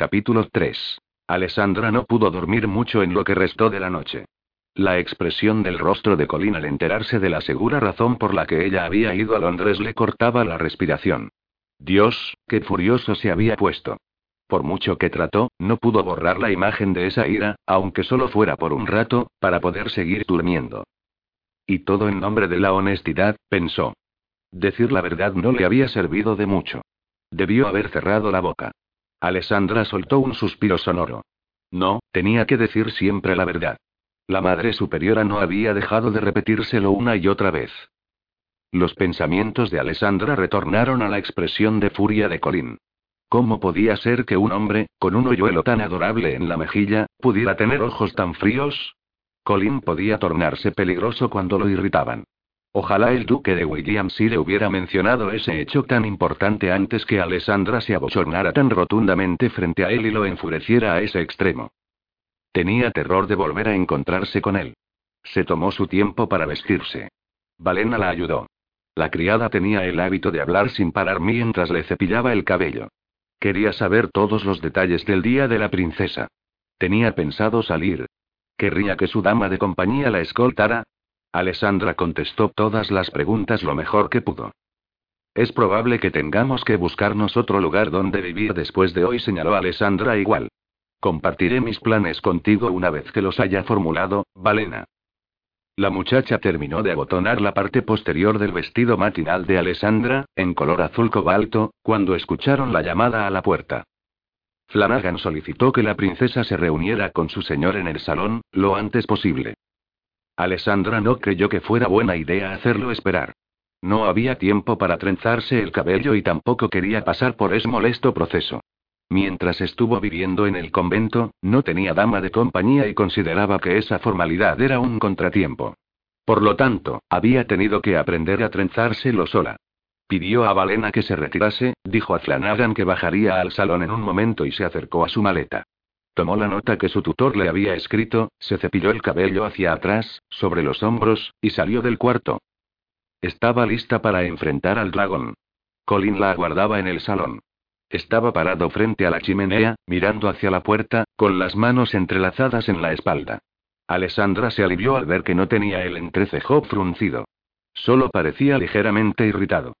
Capítulo 3. Alessandra no pudo dormir mucho en lo que restó de la noche. La expresión del rostro de Colin al enterarse de la segura razón por la que ella había ido a Londres le cortaba la respiración. Dios, qué furioso se había puesto. Por mucho que trató, no pudo borrar la imagen de esa ira, aunque solo fuera por un rato, para poder seguir durmiendo. Y todo en nombre de la honestidad, pensó. Decir la verdad no le había servido de mucho. Debió haber cerrado la boca. Alessandra soltó un suspiro sonoro. No, tenía que decir siempre la verdad. La Madre Superiora no había dejado de repetírselo una y otra vez. Los pensamientos de Alessandra retornaron a la expresión de furia de Colin. ¿Cómo podía ser que un hombre, con un hoyuelo tan adorable en la mejilla, pudiera tener ojos tan fríos? Colin podía tornarse peligroso cuando lo irritaban. Ojalá el duque de Williams le hubiera mencionado ese hecho tan importante antes que Alessandra se abochornara tan rotundamente frente a él y lo enfureciera a ese extremo. Tenía terror de volver a encontrarse con él. Se tomó su tiempo para vestirse. Valena la ayudó. La criada tenía el hábito de hablar sin parar mientras le cepillaba el cabello. Quería saber todos los detalles del día de la princesa. Tenía pensado salir. Querría que su dama de compañía la escoltara. Alessandra contestó todas las preguntas lo mejor que pudo. Es probable que tengamos que buscarnos otro lugar donde vivir después de hoy, señaló Alessandra igual. Compartiré mis planes contigo una vez que los haya formulado, Valena. La muchacha terminó de abotonar la parte posterior del vestido matinal de Alessandra, en color azul cobalto, cuando escucharon la llamada a la puerta. Flanagan solicitó que la princesa se reuniera con su señor en el salón, lo antes posible. Alessandra no creyó que fuera buena idea hacerlo esperar. No había tiempo para trenzarse el cabello y tampoco quería pasar por ese molesto proceso. Mientras estuvo viviendo en el convento, no tenía dama de compañía y consideraba que esa formalidad era un contratiempo. Por lo tanto, había tenido que aprender a trenzárselo sola. Pidió a Valena que se retirase, dijo a Flanagan que bajaría al salón en un momento y se acercó a su maleta. Tomó la nota que su tutor le había escrito, se cepilló el cabello hacia atrás, sobre los hombros, y salió del cuarto. Estaba lista para enfrentar al dragón. Colin la aguardaba en el salón. Estaba parado frente a la chimenea, mirando hacia la puerta, con las manos entrelazadas en la espalda. Alessandra se alivió al ver que no tenía el entrecejo fruncido. Solo parecía ligeramente irritado.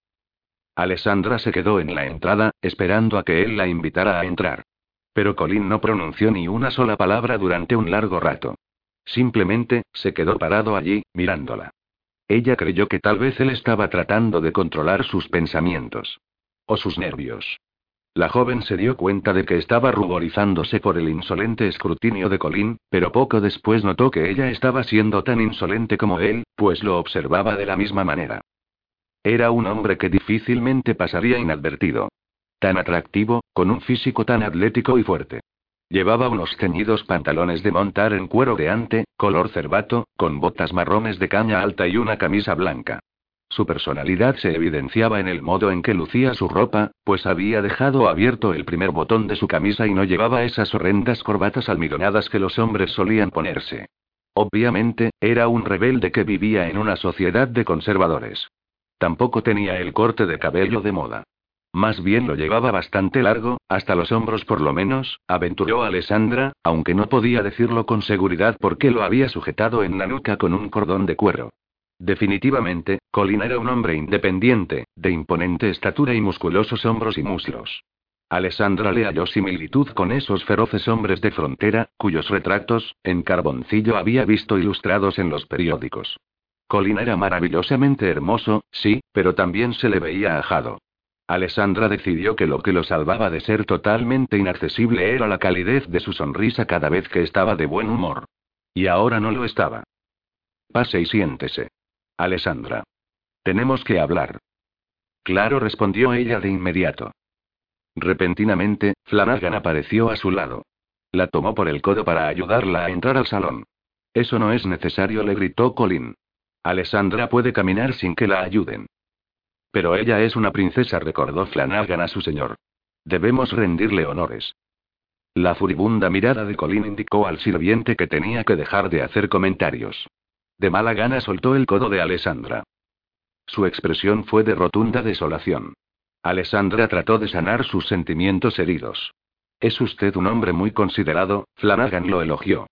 Alessandra se quedó en la entrada, esperando a que él la invitara a entrar. Pero Colin no pronunció ni una sola palabra durante un largo rato. Simplemente, se quedó parado allí, mirándola. Ella creyó que tal vez él estaba tratando de controlar sus pensamientos. O sus nervios. La joven se dio cuenta de que estaba ruborizándose por el insolente escrutinio de Colin, pero poco después notó que ella estaba siendo tan insolente como él, pues lo observaba de la misma manera. Era un hombre que difícilmente pasaría inadvertido. Tan atractivo, con un físico tan atlético y fuerte. Llevaba unos ceñidos pantalones de montar en cuero de ante, color cervato, con botas marrones de caña alta y una camisa blanca. Su personalidad se evidenciaba en el modo en que lucía su ropa, pues había dejado abierto el primer botón de su camisa y no llevaba esas horrendas corbatas almidonadas que los hombres solían ponerse. Obviamente, era un rebelde que vivía en una sociedad de conservadores. Tampoco tenía el corte de cabello de moda. Más bien lo llevaba bastante largo, hasta los hombros por lo menos, aventuró Alessandra, aunque no podía decirlo con seguridad porque lo había sujetado en la nuca con un cordón de cuero. Definitivamente, Colin era un hombre independiente, de imponente estatura y musculosos hombros y muslos. Alessandra le halló similitud con esos feroces hombres de frontera, cuyos retratos, en carboncillo había visto ilustrados en los periódicos. Colin era maravillosamente hermoso, sí, pero también se le veía ajado. Alessandra decidió que lo que lo salvaba de ser totalmente inaccesible era la calidez de su sonrisa cada vez que estaba de buen humor. Y ahora no lo estaba. Pase y siéntese. Alessandra. Tenemos que hablar. Claro, respondió ella de inmediato. Repentinamente, Flanagan apareció a su lado. La tomó por el codo para ayudarla a entrar al salón. Eso no es necesario, le gritó Colin. Alessandra puede caminar sin que la ayuden. Pero ella es una princesa, recordó Flanagan a su señor. Debemos rendirle honores. La furibunda mirada de Colin indicó al sirviente que tenía que dejar de hacer comentarios. De mala gana soltó el codo de Alessandra. Su expresión fue de rotunda desolación. Alessandra trató de sanar sus sentimientos heridos. Es usted un hombre muy considerado, Flanagan lo elogió.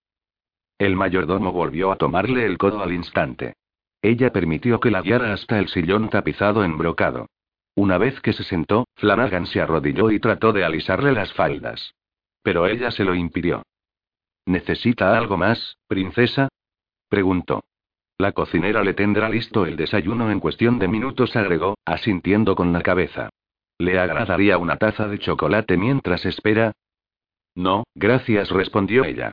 El mayordomo volvió a tomarle el codo al instante. Ella permitió que la guiara hasta el sillón tapizado en brocado. Una vez que se sentó, Flanagan se arrodilló y trató de alisarle las faldas. Pero ella se lo impidió. ¿Necesita algo más, princesa? preguntó. La cocinera le tendrá listo el desayuno en cuestión de minutos, agregó, asintiendo con la cabeza. ¿Le agradaría una taza de chocolate mientras espera? No, gracias, respondió ella.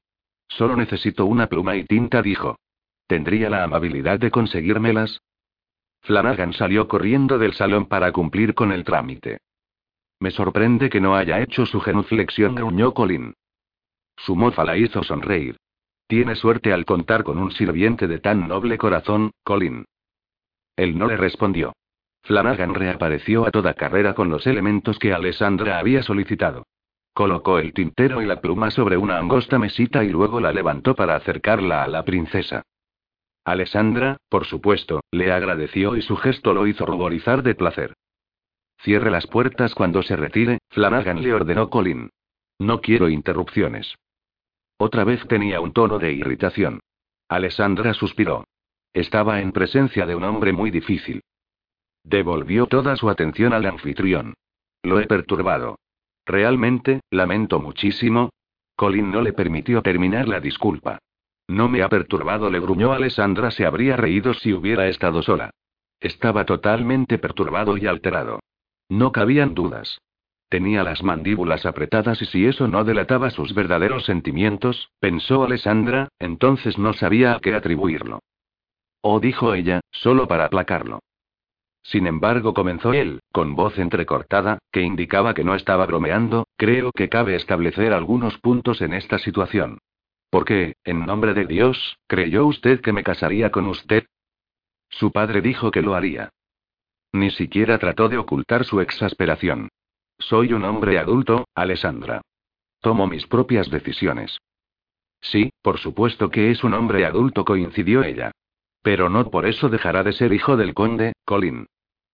Solo necesito una pluma y tinta, dijo. ¿Tendría la amabilidad de conseguírmelas? Flanagan salió corriendo del salón para cumplir con el trámite. Me sorprende que no haya hecho su genuflexión, gruñó Colin. Su mofa la hizo sonreír. Tiene suerte al contar con un sirviente de tan noble corazón, Colin. Él no le respondió. Flanagan reapareció a toda carrera con los elementos que Alessandra había solicitado. Colocó el tintero y la pluma sobre una angosta mesita y luego la levantó para acercarla a la princesa. Alessandra, por supuesto, le agradeció y su gesto lo hizo ruborizar de placer. Cierre las puertas cuando se retire, Flanagan le ordenó Colin. No quiero interrupciones. Otra vez tenía un tono de irritación. Alessandra suspiró. Estaba en presencia de un hombre muy difícil. Devolvió toda su atención al anfitrión. Lo he perturbado. Realmente, lamento muchísimo. Colin no le permitió terminar la disculpa. No me ha perturbado, le gruñó Alessandra. Se habría reído si hubiera estado sola. Estaba totalmente perturbado y alterado. No cabían dudas. Tenía las mandíbulas apretadas y si eso no delataba sus verdaderos sentimientos, pensó Alessandra, entonces no sabía a qué atribuirlo. Oh, dijo ella, solo para aplacarlo. Sin embargo, comenzó él, con voz entrecortada, que indicaba que no estaba bromeando, creo que cabe establecer algunos puntos en esta situación. ¿Por qué, en nombre de Dios, creyó usted que me casaría con usted? Su padre dijo que lo haría. Ni siquiera trató de ocultar su exasperación. Soy un hombre adulto, Alessandra. Tomo mis propias decisiones. Sí, por supuesto que es un hombre adulto, coincidió ella. Pero no por eso dejará de ser hijo del conde, Colin.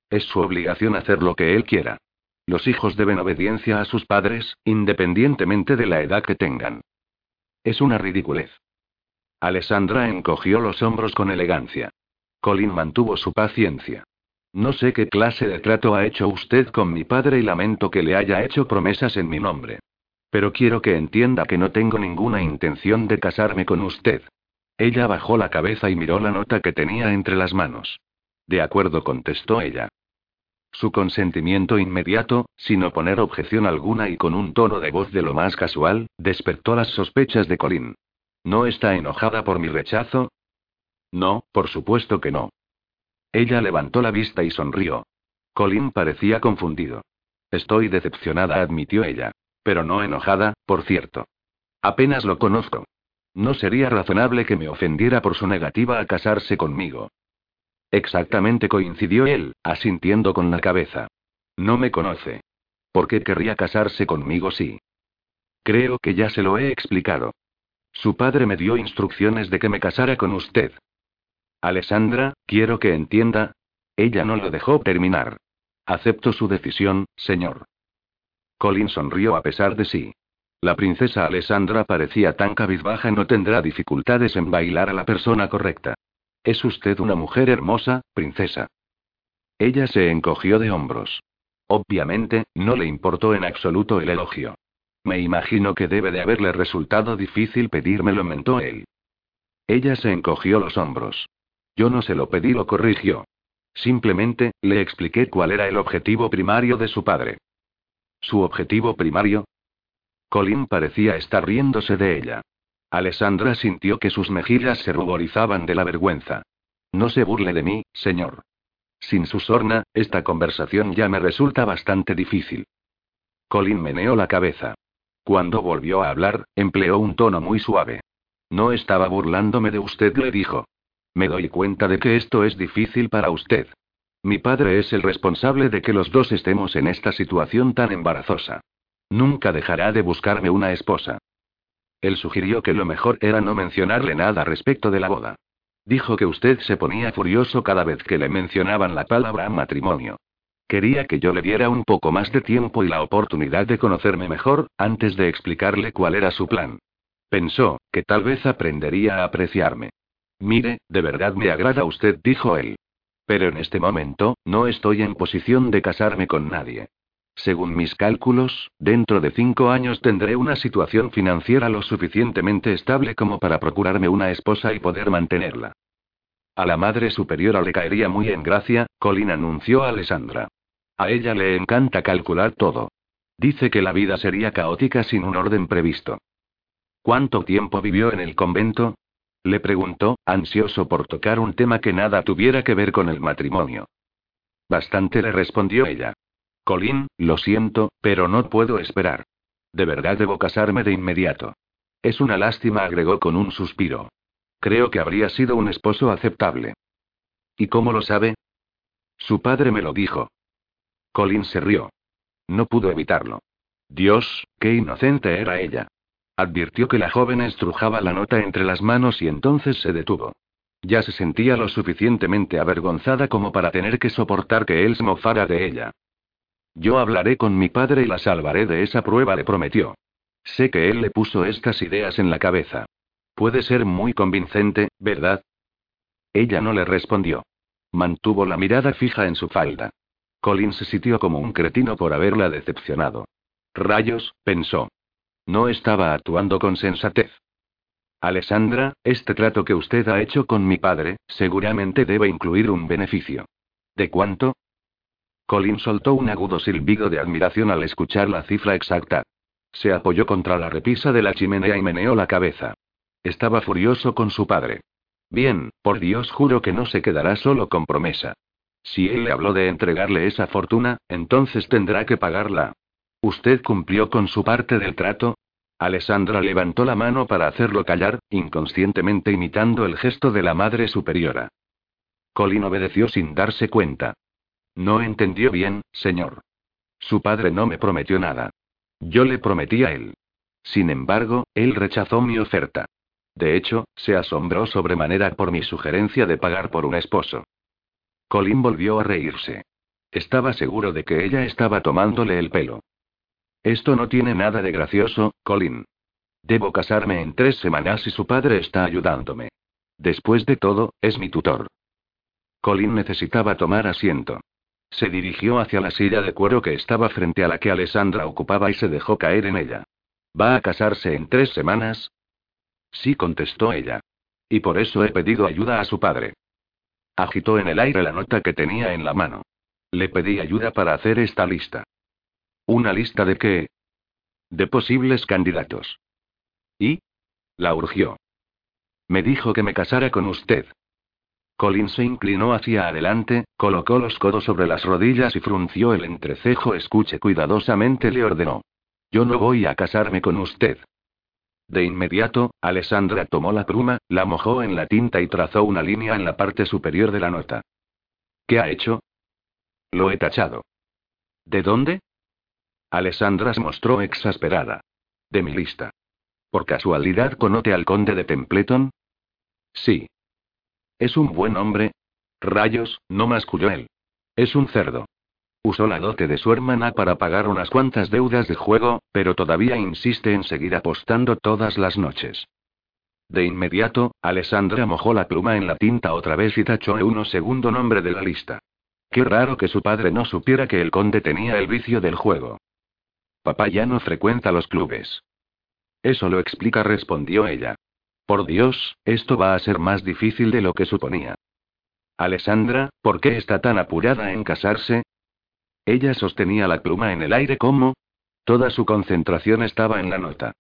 Es su obligación hacer lo que él quiera. Los hijos deben obediencia a sus padres, independientemente de la edad que tengan. Es una ridiculez. Alessandra encogió los hombros con elegancia. Colin mantuvo su paciencia. No sé qué clase de trato ha hecho usted con mi padre y lamento que le haya hecho promesas en mi nombre. Pero quiero que entienda que no tengo ninguna intención de casarme con usted. Ella bajó la cabeza y miró la nota que tenía entre las manos. De acuerdo, contestó ella. Su consentimiento inmediato, sin oponer objeción alguna y con un tono de voz de lo más casual, despertó las sospechas de Colin. ¿No está enojada por mi rechazo? No, por supuesto que no. Ella levantó la vista y sonrió. Colin parecía confundido. Estoy decepcionada, admitió ella. Pero no enojada, por cierto. Apenas lo conozco. No sería razonable que me ofendiera por su negativa a casarse conmigo. Exactamente coincidió él, asintiendo con la cabeza. No me conoce. ¿Por qué querría casarse conmigo si? Creo que ya se lo he explicado. Su padre me dio instrucciones de que me casara con usted. Alessandra, quiero que entienda. Ella no lo dejó terminar. Acepto su decisión, señor. Colin sonrió a pesar de sí. La princesa Alessandra parecía tan cabizbaja, no tendrá dificultades en bailar a la persona correcta. Es usted una mujer hermosa, princesa. Ella se encogió de hombros. Obviamente, no le importó en absoluto el elogio. Me imagino que debe de haberle resultado difícil pedírmelo, mentó él. Ella se encogió los hombros. Yo no se lo pedí, lo corrigió. Simplemente, le expliqué cuál era el objetivo primario de su padre. ¿Su objetivo primario? Colin parecía estar riéndose de ella. Alessandra sintió que sus mejillas se ruborizaban de la vergüenza. No se burle de mí, señor. Sin su sorna, esta conversación ya me resulta bastante difícil. Colin meneó la cabeza. Cuando volvió a hablar, empleó un tono muy suave. No estaba burlándome de usted, le dijo. Me doy cuenta de que esto es difícil para usted. Mi padre es el responsable de que los dos estemos en esta situación tan embarazosa. Nunca dejará de buscarme una esposa. Él sugirió que lo mejor era no mencionarle nada respecto de la boda. Dijo que usted se ponía furioso cada vez que le mencionaban la palabra matrimonio. Quería que yo le diera un poco más de tiempo y la oportunidad de conocerme mejor, antes de explicarle cuál era su plan. Pensó, que tal vez aprendería a apreciarme. Mire, de verdad me agrada usted, dijo él. Pero en este momento, no estoy en posición de casarme con nadie. Según mis cálculos, dentro de cinco años tendré una situación financiera lo suficientemente estable como para procurarme una esposa y poder mantenerla. A la Madre Superiora le caería muy en gracia, Colin anunció a Alessandra. A ella le encanta calcular todo. Dice que la vida sería caótica sin un orden previsto. ¿Cuánto tiempo vivió en el convento? Le preguntó, ansioso por tocar un tema que nada tuviera que ver con el matrimonio. Bastante le respondió ella. Colin, lo siento, pero no puedo esperar. De verdad debo casarme de inmediato. Es una lástima, agregó con un suspiro. Creo que habría sido un esposo aceptable. ¿Y cómo lo sabe? Su padre me lo dijo. Colin se rió. No pudo evitarlo. Dios, qué inocente era ella. Advirtió que la joven estrujaba la nota entre las manos y entonces se detuvo. Ya se sentía lo suficientemente avergonzada como para tener que soportar que él se mofara de ella. Yo hablaré con mi padre y la salvaré de esa prueba, le prometió. Sé que él le puso estas ideas en la cabeza. Puede ser muy convincente, ¿verdad? Ella no le respondió. Mantuvo la mirada fija en su falda. Colin se sintió como un cretino por haberla decepcionado. Rayos, pensó. No estaba actuando con sensatez. Alessandra, este trato que usted ha hecho con mi padre, seguramente debe incluir un beneficio. ¿De cuánto? Colin soltó un agudo silbido de admiración al escuchar la cifra exacta. Se apoyó contra la repisa de la chimenea y meneó la cabeza. Estaba furioso con su padre. Bien, por Dios juro que no se quedará solo con promesa. Si él le habló de entregarle esa fortuna, entonces tendrá que pagarla. ¿Usted cumplió con su parte del trato? Alessandra levantó la mano para hacerlo callar, inconscientemente imitando el gesto de la madre superiora. Colin obedeció sin darse cuenta. No entendió bien, señor. Su padre no me prometió nada. Yo le prometí a él. Sin embargo, él rechazó mi oferta. De hecho, se asombró sobremanera por mi sugerencia de pagar por un esposo. Colin volvió a reírse. Estaba seguro de que ella estaba tomándole el pelo. Esto no tiene nada de gracioso, Colin. Debo casarme en tres semanas y su padre está ayudándome. Después de todo, es mi tutor. Colin necesitaba tomar asiento. Se dirigió hacia la silla de cuero que estaba frente a la que Alessandra ocupaba y se dejó caer en ella. ¿Va a casarse en tres semanas? Sí, contestó ella. Y por eso he pedido ayuda a su padre. Agitó en el aire la nota que tenía en la mano. Le pedí ayuda para hacer esta lista. ¿Una lista de qué? De posibles candidatos. ¿Y? La urgió. Me dijo que me casara con usted. Colin se inclinó hacia adelante, colocó los codos sobre las rodillas y frunció el entrecejo. Escuche cuidadosamente, le ordenó. Yo no voy a casarme con usted. De inmediato, Alessandra tomó la pluma, la mojó en la tinta y trazó una línea en la parte superior de la nota. ¿Qué ha hecho? Lo he tachado. ¿De dónde? Alessandra se mostró exasperada. De mi lista. ¿Por casualidad conoce al conde de Templeton? Sí. Es un buen hombre. Rayos, no masculló él. Es un cerdo. Usó la dote de su hermana para pagar unas cuantas deudas de juego, pero todavía insiste en seguir apostando todas las noches. De inmediato, Alessandra mojó la pluma en la tinta otra vez y tachó uno segundo nombre de la lista. Qué raro que su padre no supiera que el conde tenía el vicio del juego. Papá ya no frecuenta los clubes. Eso lo explica, respondió ella. Por Dios, esto va a ser más difícil de lo que suponía. Alessandra, ¿por qué está tan apurada en casarse? Ella sostenía la pluma en el aire como... Toda su concentración estaba en la nota.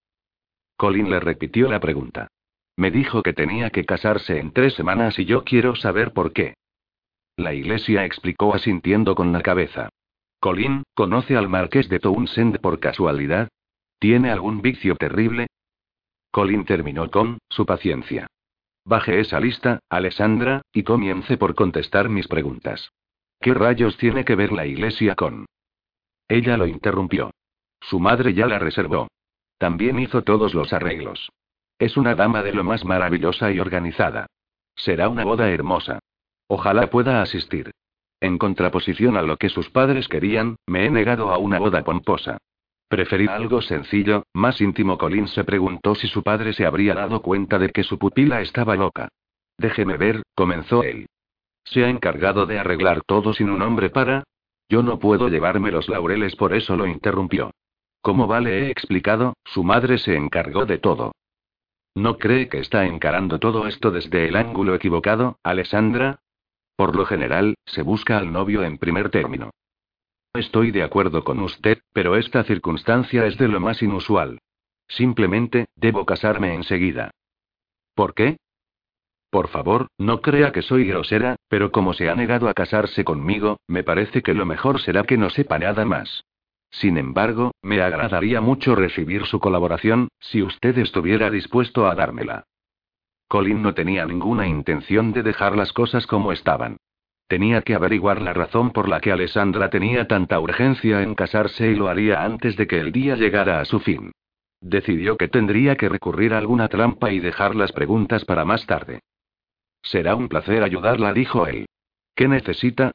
Colin le repitió la pregunta. Me dijo que tenía que casarse en tres semanas y yo quiero saber por qué. La iglesia explicó asintiendo con la cabeza. Colin, ¿conoce al marqués de Townsend por casualidad? ¿Tiene algún vicio terrible? Colin terminó con, su paciencia. Baje esa lista, Alessandra, y comience por contestar mis preguntas. ¿Qué rayos tiene que ver la iglesia con? Ella lo interrumpió. Su madre ya la reservó. También hizo todos los arreglos. Es una dama de lo más maravillosa y organizada. Será una boda hermosa. Ojalá pueda asistir. En contraposición a lo que sus padres querían, me he negado a una boda pomposa. Preferí algo sencillo, más íntimo. Colin se preguntó si su padre se habría dado cuenta de que su pupila estaba loca. Déjeme ver, comenzó él. Se ha encargado de arreglar todo sin un hombre para... Yo no puedo llevarme los laureles, por eso lo interrumpió. Como vale he explicado, su madre se encargó de todo. ¿No cree que está encarando todo esto desde el ángulo equivocado, Alessandra? Por lo general, se busca al novio en primer término. Estoy de acuerdo con usted, pero esta circunstancia es de lo más inusual. Simplemente, debo casarme enseguida. ¿Por qué? Por favor, no crea que soy grosera, pero como se ha negado a casarse conmigo, me parece que lo mejor será que no sepa nada más. Sin embargo, me agradaría mucho recibir su colaboración, si usted estuviera dispuesto a dármela. Colin no tenía ninguna intención de dejar las cosas como estaban. Tenía que averiguar la razón por la que Alessandra tenía tanta urgencia en casarse y lo haría antes de que el día llegara a su fin. Decidió que tendría que recurrir a alguna trampa y dejar las preguntas para más tarde. Será un placer ayudarla, dijo él. ¿Qué necesita?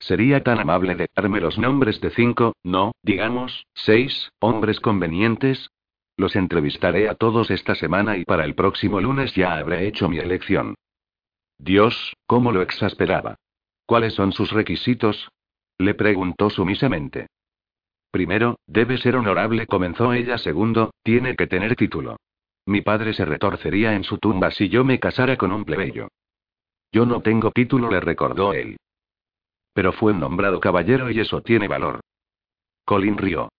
Sería tan amable de darme los nombres de cinco, no, digamos, seis, hombres convenientes. Los entrevistaré a todos esta semana y para el próximo lunes ya habré hecho mi elección. Dios, cómo lo exasperaba. ¿Cuáles son sus requisitos? Le preguntó sumisamente. Primero, debe ser honorable, comenzó ella. Segundo, tiene que tener título. Mi padre se retorcería en su tumba si yo me casara con un plebeyo. Yo no tengo título, le recordó él. Pero fue nombrado caballero y eso tiene valor. Colin rió.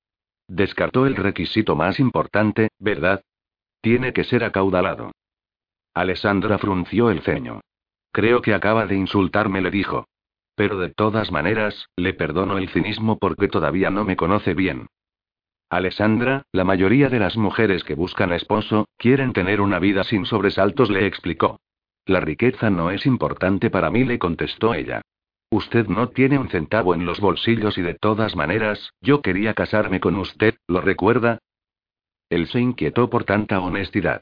Descartó el requisito más importante, ¿verdad? Tiene que ser acaudalado. Alessandra frunció el ceño. Creo que acaba de insultarme, le dijo. Pero de todas maneras, le perdono el cinismo porque todavía no me conoce bien. Alessandra, la mayoría de las mujeres que buscan esposo, quieren tener una vida sin sobresaltos, le explicó. La riqueza no es importante para mí, le contestó ella. Usted no tiene un centavo en los bolsillos y de todas maneras, yo quería casarme con usted, ¿lo recuerda? Él se inquietó por tanta honestidad.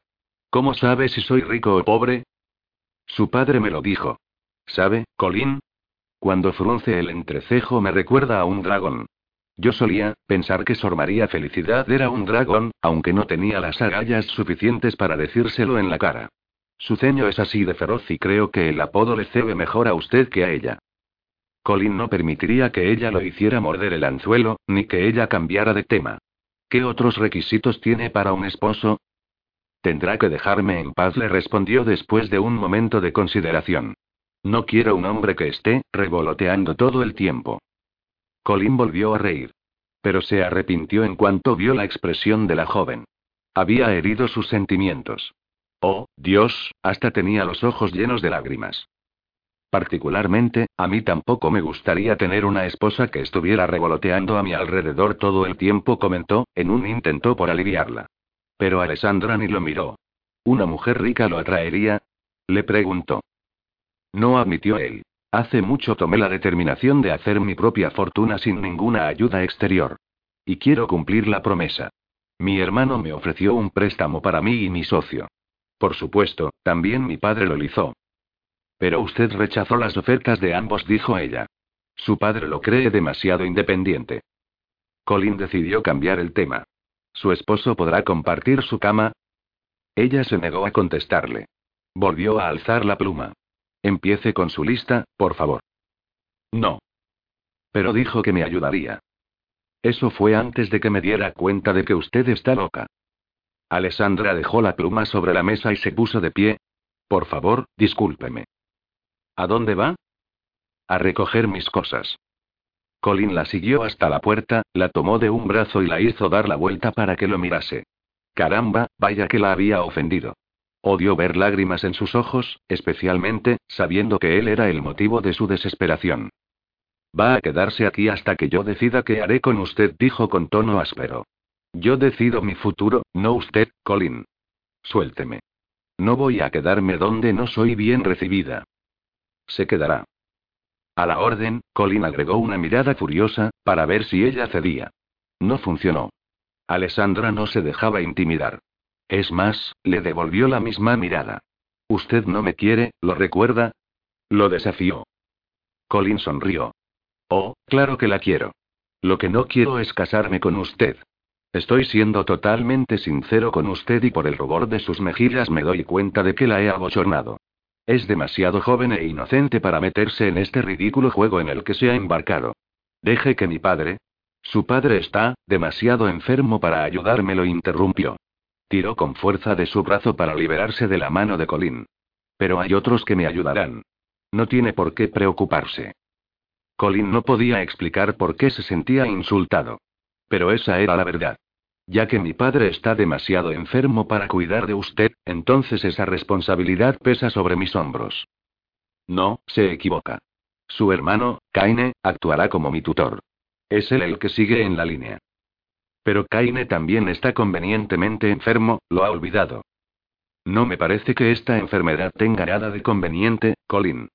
¿Cómo sabe si soy rico o pobre? Su padre me lo dijo. ¿Sabe, Colin? Cuando frunce el entrecejo me recuerda a un dragón. Yo solía pensar que Sor María Felicidad era un dragón, aunque no tenía las agallas suficientes para decírselo en la cara. Su ceño es así de feroz y creo que el apodo le cebe mejor a usted que a ella. Colin no permitiría que ella lo hiciera morder el anzuelo, ni que ella cambiara de tema. ¿Qué otros requisitos tiene para un esposo? Tendrá que dejarme en paz, le respondió después de un momento de consideración. No quiero un hombre que esté revoloteando todo el tiempo. Colin volvió a reír. Pero se arrepintió en cuanto vio la expresión de la joven. Había herido sus sentimientos. Oh, Dios, hasta tenía los ojos llenos de lágrimas. Particularmente, a mí tampoco me gustaría tener una esposa que estuviera revoloteando a mi alrededor todo el tiempo, comentó, en un intento por aliviarla. Pero Alessandra ni lo miró. ¿Una mujer rica lo atraería? Le preguntó. No admitió él. Hace mucho tomé la determinación de hacer mi propia fortuna sin ninguna ayuda exterior. Y quiero cumplir la promesa. Mi hermano me ofreció un préstamo para mí y mi socio. Por supuesto, también mi padre lo hizo. Pero usted rechazó las ofertas de ambos, dijo ella. Su padre lo cree demasiado independiente. Colin decidió cambiar el tema. ¿Su esposo podrá compartir su cama? Ella se negó a contestarle. Volvió a alzar la pluma. Empiece con su lista, por favor. No. Pero dijo que me ayudaría. Eso fue antes de que me diera cuenta de que usted está loca. Alessandra dejó la pluma sobre la mesa y se puso de pie. Por favor, discúlpeme. ¿A dónde va? A recoger mis cosas. Colin la siguió hasta la puerta, la tomó de un brazo y la hizo dar la vuelta para que lo mirase. Caramba, vaya que la había ofendido. Odió ver lágrimas en sus ojos, especialmente, sabiendo que él era el motivo de su desesperación. Va a quedarse aquí hasta que yo decida qué haré con usted, dijo con tono áspero. Yo decido mi futuro, no usted, Colin. Suélteme. No voy a quedarme donde no soy bien recibida. Se quedará. A la orden, Colin agregó una mirada furiosa, para ver si ella cedía. No funcionó. Alessandra no se dejaba intimidar. Es más, le devolvió la misma mirada. Usted no me quiere, ¿lo recuerda? Lo desafió. Colin sonrió. Oh, claro que la quiero. Lo que no quiero es casarme con usted. Estoy siendo totalmente sincero con usted y por el rubor de sus mejillas me doy cuenta de que la he abochornado. Es demasiado joven e inocente para meterse en este ridículo juego en el que se ha embarcado. Deje que mi padre. Su padre está, demasiado enfermo para ayudarme, lo interrumpió. Tiró con fuerza de su brazo para liberarse de la mano de Colin. Pero hay otros que me ayudarán. No tiene por qué preocuparse. Colin no podía explicar por qué se sentía insultado. Pero esa era la verdad. Ya que mi padre está demasiado enfermo para cuidar de usted, entonces esa responsabilidad pesa sobre mis hombros. No, se equivoca. Su hermano, Kaine, actuará como mi tutor. Es él el que sigue en la línea. Pero Kaine también está convenientemente enfermo, lo ha olvidado. No me parece que esta enfermedad tenga nada de conveniente, Colin.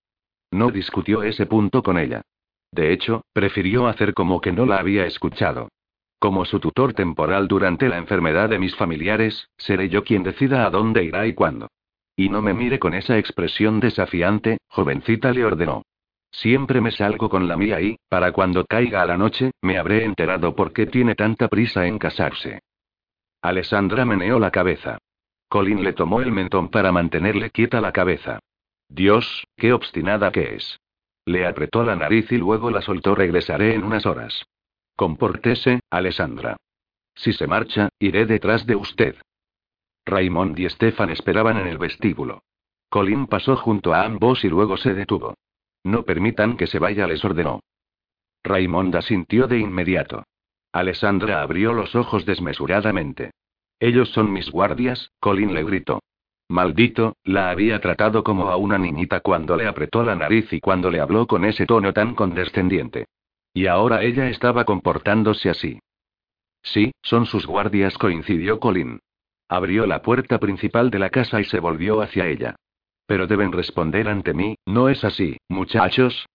No discutió ese punto con ella. De hecho, prefirió hacer como que no la había escuchado. Como su tutor temporal durante la enfermedad de mis familiares, seré yo quien decida a dónde irá y cuándo. Y no me mire con esa expresión desafiante, jovencita le ordenó. Siempre me salgo con la mía y, para cuando caiga a la noche, me habré enterado por qué tiene tanta prisa en casarse. Alessandra meneó la cabeza. Colin le tomó el mentón para mantenerle quieta la cabeza. Dios, qué obstinada que es. Le apretó la nariz y luego la soltó. Regresaré en unas horas. Compórtese, Alessandra. Si se marcha, iré detrás de usted. Raymond y Stefan esperaban en el vestíbulo. Colin pasó junto a ambos y luego se detuvo. No permitan que se vaya, les ordenó. Raymond asintió de inmediato. Alessandra abrió los ojos desmesuradamente. Ellos son mis guardias, Colin le gritó. Maldito, la había tratado como a una niñita cuando le apretó la nariz y cuando le habló con ese tono tan condescendiente. Y ahora ella estaba comportándose así. Sí, son sus guardias, coincidió Colin. Abrió la puerta principal de la casa y se volvió hacia ella. Pero deben responder ante mí, ¿no es así, muchachos?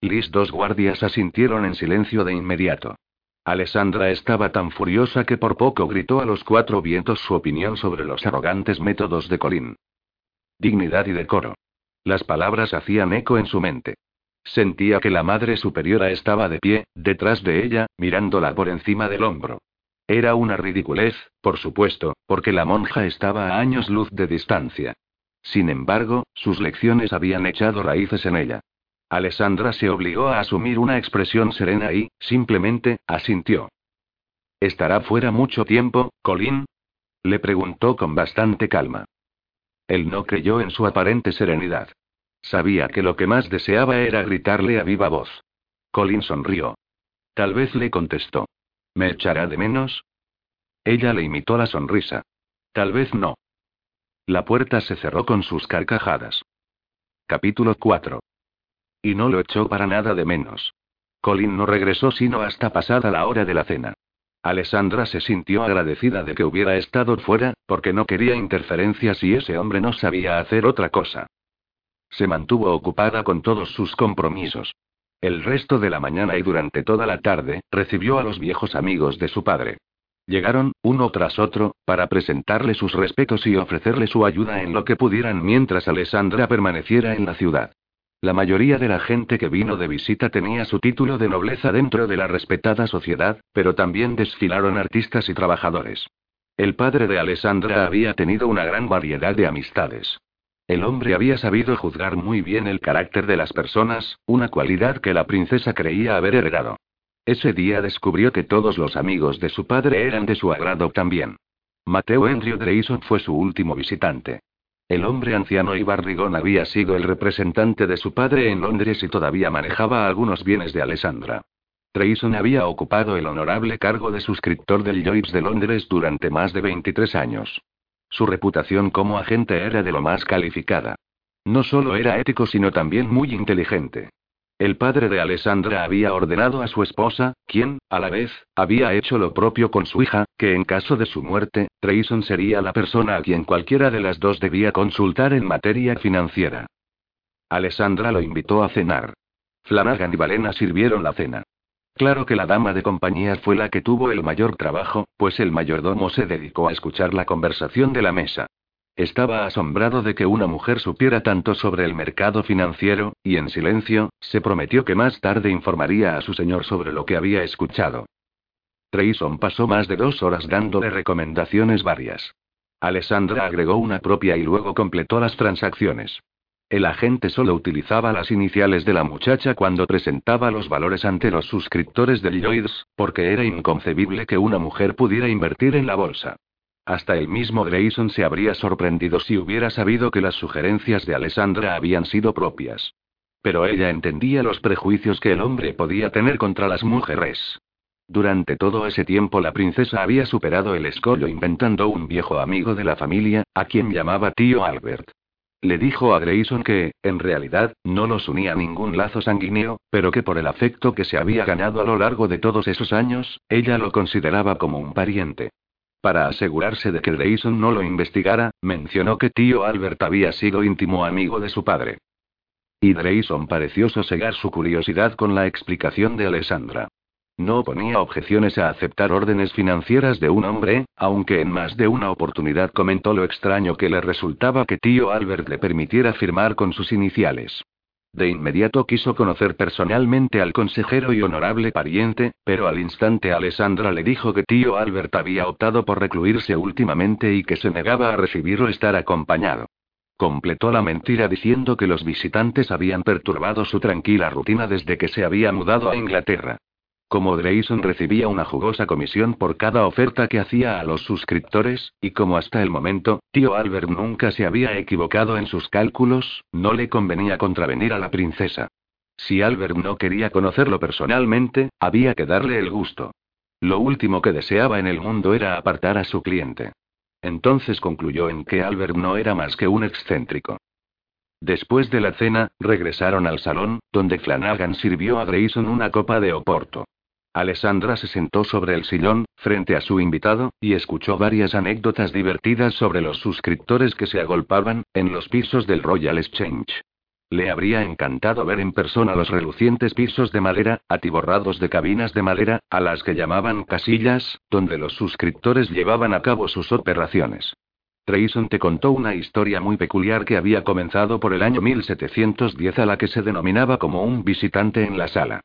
Liz dos guardias asintieron en silencio de inmediato. Alessandra estaba tan furiosa que por poco gritó a los cuatro vientos su opinión sobre los arrogantes métodos de Colin. Dignidad y decoro. Las palabras hacían eco en su mente. Sentía que la Madre Superiora estaba de pie, detrás de ella, mirándola por encima del hombro. Era una ridiculez, por supuesto, porque la monja estaba a años luz de distancia. Sin embargo, sus lecciones habían echado raíces en ella. Alessandra se obligó a asumir una expresión serena y, simplemente, asintió. ¿Estará fuera mucho tiempo, Colin? Le preguntó con bastante calma. Él no creyó en su aparente serenidad. Sabía que lo que más deseaba era gritarle a viva voz. Colin sonrió. Tal vez le contestó. ¿Me echará de menos? Ella le imitó la sonrisa. Tal vez no. La puerta se cerró con sus carcajadas. Capítulo 4. Y no lo echó para nada de menos. Colin no regresó sino hasta pasada la hora de la cena. Alessandra se sintió agradecida de que hubiera estado fuera, porque no quería interferencias y ese hombre no sabía hacer otra cosa. Se mantuvo ocupada con todos sus compromisos. El resto de la mañana y durante toda la tarde, recibió a los viejos amigos de su padre. Llegaron, uno tras otro, para presentarle sus respetos y ofrecerle su ayuda en lo que pudieran mientras Alessandra permaneciera en la ciudad. La mayoría de la gente que vino de visita tenía su título de nobleza dentro de la respetada sociedad, pero también desfilaron artistas y trabajadores. El padre de Alessandra había tenido una gran variedad de amistades. El hombre había sabido juzgar muy bien el carácter de las personas, una cualidad que la princesa creía haber heredado. Ese día descubrió que todos los amigos de su padre eran de su agrado también. Mateo Andrew Dreyson fue su último visitante. El hombre anciano y barrigón había sido el representante de su padre en Londres y todavía manejaba algunos bienes de Alessandra. Dreyson había ocupado el honorable cargo de suscriptor del Lloyds de Londres durante más de 23 años. Su reputación como agente era de lo más calificada. No solo era ético, sino también muy inteligente. El padre de Alessandra había ordenado a su esposa, quien, a la vez, había hecho lo propio con su hija, que en caso de su muerte, Trayson sería la persona a quien cualquiera de las dos debía consultar en materia financiera. Alessandra lo invitó a cenar. Flanagan y Valena sirvieron la cena. Claro que la dama de compañía fue la que tuvo el mayor trabajo, pues el mayordomo se dedicó a escuchar la conversación de la mesa. Estaba asombrado de que una mujer supiera tanto sobre el mercado financiero, y en silencio, se prometió que más tarde informaría a su señor sobre lo que había escuchado. Trayson pasó más de dos horas dándole recomendaciones varias. Alessandra agregó una propia y luego completó las transacciones. El agente solo utilizaba las iniciales de la muchacha cuando presentaba los valores ante los suscriptores de Lloyds, porque era inconcebible que una mujer pudiera invertir en la bolsa. Hasta el mismo Grayson se habría sorprendido si hubiera sabido que las sugerencias de Alessandra habían sido propias. Pero ella entendía los prejuicios que el hombre podía tener contra las mujeres. Durante todo ese tiempo la princesa había superado el escollo inventando un viejo amigo de la familia, a quien llamaba tío Albert. Le dijo a Grayson que, en realidad, no los unía ningún lazo sanguíneo, pero que por el afecto que se había ganado a lo largo de todos esos años, ella lo consideraba como un pariente. Para asegurarse de que Grayson no lo investigara, mencionó que tío Albert había sido íntimo amigo de su padre. Y Grayson pareció sosegar su curiosidad con la explicación de Alessandra. No ponía objeciones a aceptar órdenes financieras de un hombre, aunque en más de una oportunidad comentó lo extraño que le resultaba que tío Albert le permitiera firmar con sus iniciales. De inmediato quiso conocer personalmente al consejero y honorable pariente, pero al instante Alessandra le dijo que tío Albert había optado por recluirse últimamente y que se negaba a recibir o estar acompañado. Completó la mentira diciendo que los visitantes habían perturbado su tranquila rutina desde que se había mudado a Inglaterra. Como Grayson recibía una jugosa comisión por cada oferta que hacía a los suscriptores, y como hasta el momento, tío Albert nunca se había equivocado en sus cálculos, no le convenía contravenir a la princesa. Si Albert no quería conocerlo personalmente, había que darle el gusto. Lo último que deseaba en el mundo era apartar a su cliente. Entonces concluyó en que Albert no era más que un excéntrico. Después de la cena, regresaron al salón, donde Flanagan sirvió a Grayson una copa de oporto. Alessandra se sentó sobre el sillón, frente a su invitado, y escuchó varias anécdotas divertidas sobre los suscriptores que se agolpaban, en los pisos del Royal Exchange. Le habría encantado ver en persona los relucientes pisos de madera, atiborrados de cabinas de madera, a las que llamaban casillas, donde los suscriptores llevaban a cabo sus operaciones. Trayson te contó una historia muy peculiar que había comenzado por el año 1710 a la que se denominaba como un visitante en la sala.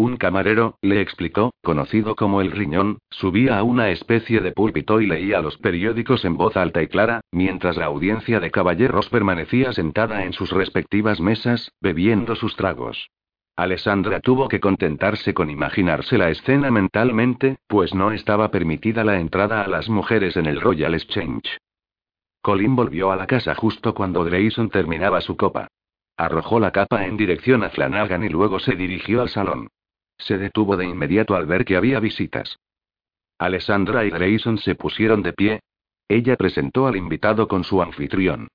Un camarero, le explicó, conocido como el riñón, subía a una especie de púlpito y leía los periódicos en voz alta y clara, mientras la audiencia de caballeros permanecía sentada en sus respectivas mesas, bebiendo sus tragos. Alessandra tuvo que contentarse con imaginarse la escena mentalmente, pues no estaba permitida la entrada a las mujeres en el Royal Exchange. Colin volvió a la casa justo cuando Grayson terminaba su copa. Arrojó la capa en dirección a Flanagan y luego se dirigió al salón. Se detuvo de inmediato al ver que había visitas. Alessandra y Grayson se pusieron de pie. Ella presentó al invitado con su anfitrión.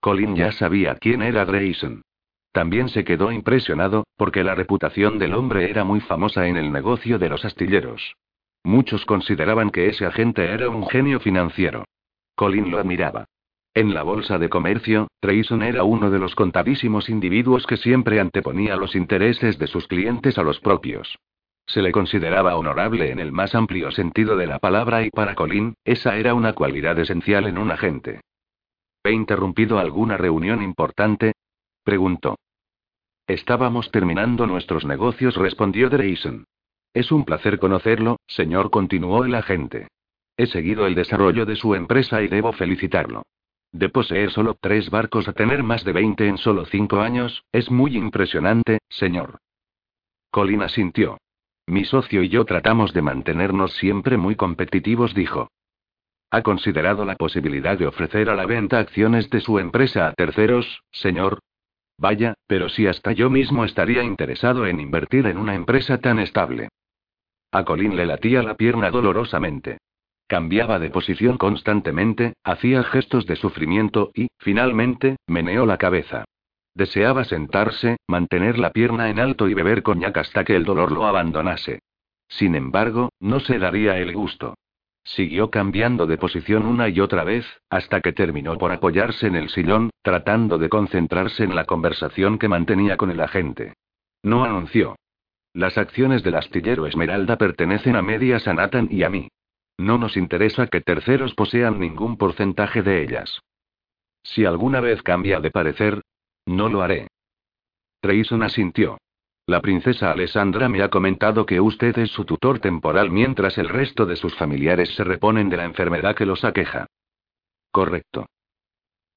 Colin ya sabía quién era Grayson. También se quedó impresionado, porque la reputación del hombre era muy famosa en el negocio de los astilleros. Muchos consideraban que ese agente era un genio financiero. Colin lo admiraba. En la bolsa de comercio, Trayson era uno de los contadísimos individuos que siempre anteponía los intereses de sus clientes a los propios. Se le consideraba honorable en el más amplio sentido de la palabra y para Colin, esa era una cualidad esencial en un agente. ¿He interrumpido alguna reunión importante? preguntó. Estábamos terminando nuestros negocios, respondió Drayson. Es un placer conocerlo, señor, continuó el agente. He seguido el desarrollo de su empresa y debo felicitarlo. De poseer solo tres barcos a tener más de 20 en solo cinco años, es muy impresionante, señor. Colina sintió. Mi socio y yo tratamos de mantenernos siempre muy competitivos, dijo. ¿Ha considerado la posibilidad de ofrecer a la venta acciones de su empresa a terceros, señor? Vaya, pero si hasta yo mismo estaría interesado en invertir en una empresa tan estable. A Colin le latía la pierna dolorosamente. Cambiaba de posición constantemente, hacía gestos de sufrimiento y, finalmente, meneó la cabeza. Deseaba sentarse, mantener la pierna en alto y beber coñac hasta que el dolor lo abandonase. Sin embargo, no se daría el gusto. Siguió cambiando de posición una y otra vez, hasta que terminó por apoyarse en el sillón, tratando de concentrarse en la conversación que mantenía con el agente. No anunció. Las acciones del astillero Esmeralda pertenecen a medias a Nathan y a mí. No nos interesa que terceros posean ningún porcentaje de ellas. Si alguna vez cambia de parecer, no lo haré. Trayson asintió. La princesa Alessandra me ha comentado que usted es su tutor temporal mientras el resto de sus familiares se reponen de la enfermedad que los aqueja. Correcto.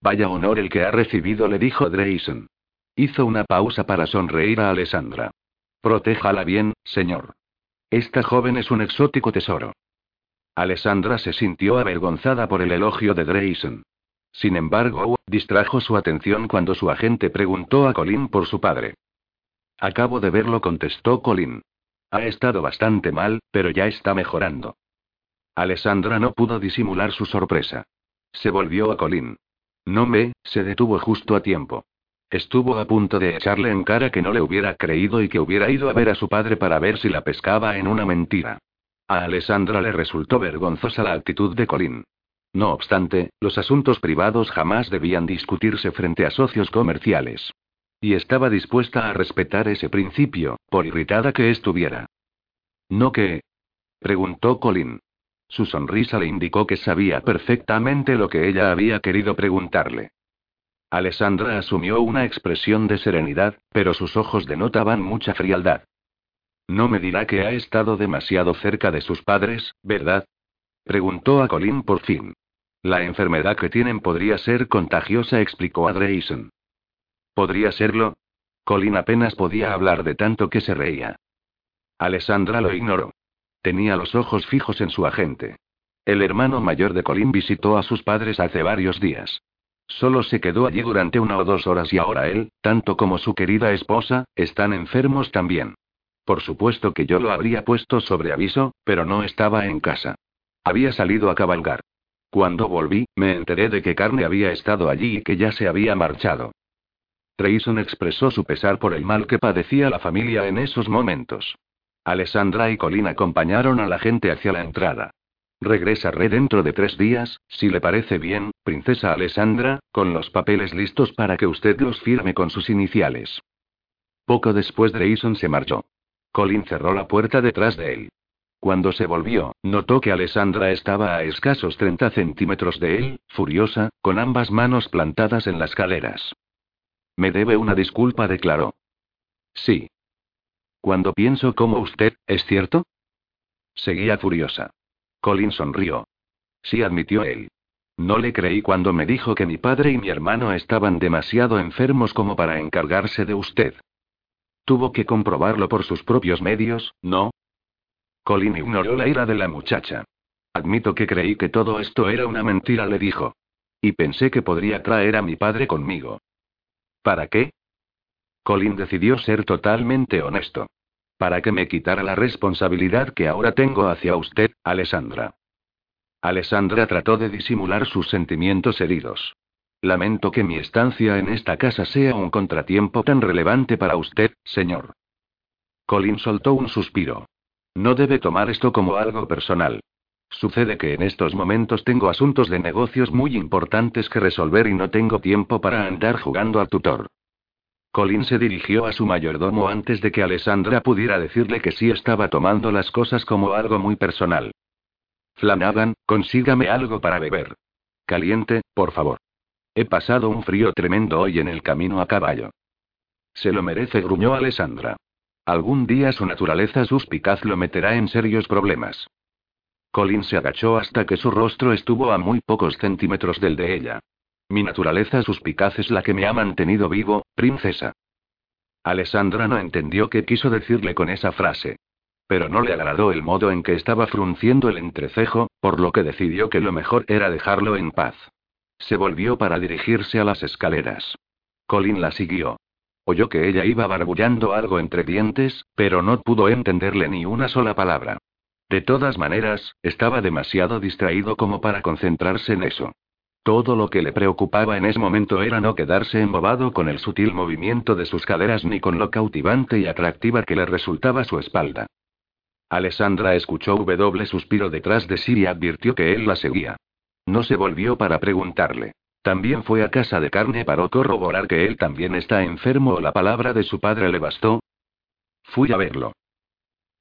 Vaya honor el que ha recibido, le dijo Drayson. Hizo una pausa para sonreír a Alessandra. Protéjala bien, señor. Esta joven es un exótico tesoro. Alessandra se sintió avergonzada por el elogio de Drayson. Sin embargo, distrajo su atención cuando su agente preguntó a Colin por su padre. Acabo de verlo, contestó Colin. Ha estado bastante mal, pero ya está mejorando. Alessandra no pudo disimular su sorpresa. Se volvió a Colin. No me, se detuvo justo a tiempo. Estuvo a punto de echarle en cara que no le hubiera creído y que hubiera ido a ver a su padre para ver si la pescaba en una mentira. A Alessandra le resultó vergonzosa la actitud de Colin. No obstante, los asuntos privados jamás debían discutirse frente a socios comerciales. Y estaba dispuesta a respetar ese principio, por irritada que estuviera. ¿No qué? preguntó Colin. Su sonrisa le indicó que sabía perfectamente lo que ella había querido preguntarle. Alessandra asumió una expresión de serenidad, pero sus ojos denotaban mucha frialdad. No me dirá que ha estado demasiado cerca de sus padres, ¿verdad? Preguntó a Colin por fin. La enfermedad que tienen podría ser contagiosa, explicó a Drayson. ¿Podría serlo? Colin apenas podía hablar de tanto que se reía. Alessandra lo ignoró. Tenía los ojos fijos en su agente. El hermano mayor de Colin visitó a sus padres hace varios días. Solo se quedó allí durante una o dos horas y ahora él, tanto como su querida esposa, están enfermos también. Por supuesto que yo lo habría puesto sobre aviso, pero no estaba en casa. Había salido a cabalgar. Cuando volví, me enteré de que Carne había estado allí y que ya se había marchado. Trayson expresó su pesar por el mal que padecía la familia en esos momentos. Alessandra y Colin acompañaron a la gente hacia la entrada. Regresaré dentro de tres días, si le parece bien, princesa Alessandra, con los papeles listos para que usted los firme con sus iniciales. Poco después Drayson se marchó. Colin cerró la puerta detrás de él. Cuando se volvió, notó que Alessandra estaba a escasos 30 centímetros de él, furiosa, con ambas manos plantadas en las caderas. Me debe una disculpa, declaró. Sí. Cuando pienso como usted, ¿es cierto? Seguía furiosa. Colin sonrió. Sí, admitió él. No le creí cuando me dijo que mi padre y mi hermano estaban demasiado enfermos como para encargarse de usted. Tuvo que comprobarlo por sus propios medios, ¿no? Colin ignoró la ira de la muchacha. Admito que creí que todo esto era una mentira, le dijo. Y pensé que podría traer a mi padre conmigo. ¿Para qué? Colin decidió ser totalmente honesto. Para que me quitara la responsabilidad que ahora tengo hacia usted, Alessandra. Alessandra trató de disimular sus sentimientos heridos. Lamento que mi estancia en esta casa sea un contratiempo tan relevante para usted, señor. Colin soltó un suspiro. No debe tomar esto como algo personal. Sucede que en estos momentos tengo asuntos de negocios muy importantes que resolver y no tengo tiempo para andar jugando al tutor. Colin se dirigió a su mayordomo antes de que Alessandra pudiera decirle que sí estaba tomando las cosas como algo muy personal. Flanagan, consígame algo para beber. Caliente, por favor. He pasado un frío tremendo hoy en el camino a caballo. Se lo merece, gruñó Alessandra. Algún día su naturaleza suspicaz lo meterá en serios problemas. Colin se agachó hasta que su rostro estuvo a muy pocos centímetros del de ella. Mi naturaleza suspicaz es la que me ha mantenido vivo, princesa. Alessandra no entendió qué quiso decirle con esa frase. Pero no le agradó el modo en que estaba frunciendo el entrecejo, por lo que decidió que lo mejor era dejarlo en paz. Se volvió para dirigirse a las escaleras. Colin la siguió. Oyó que ella iba barbullando algo entre dientes, pero no pudo entenderle ni una sola palabra. De todas maneras, estaba demasiado distraído como para concentrarse en eso. Todo lo que le preocupaba en ese momento era no quedarse embobado con el sutil movimiento de sus caderas ni con lo cautivante y atractiva que le resultaba su espalda. Alessandra escuchó un W suspiro detrás de sí y advirtió que él la seguía. No se volvió para preguntarle. También fue a casa de carne para corroborar que él también está enfermo o la palabra de su padre le bastó. Fui a verlo.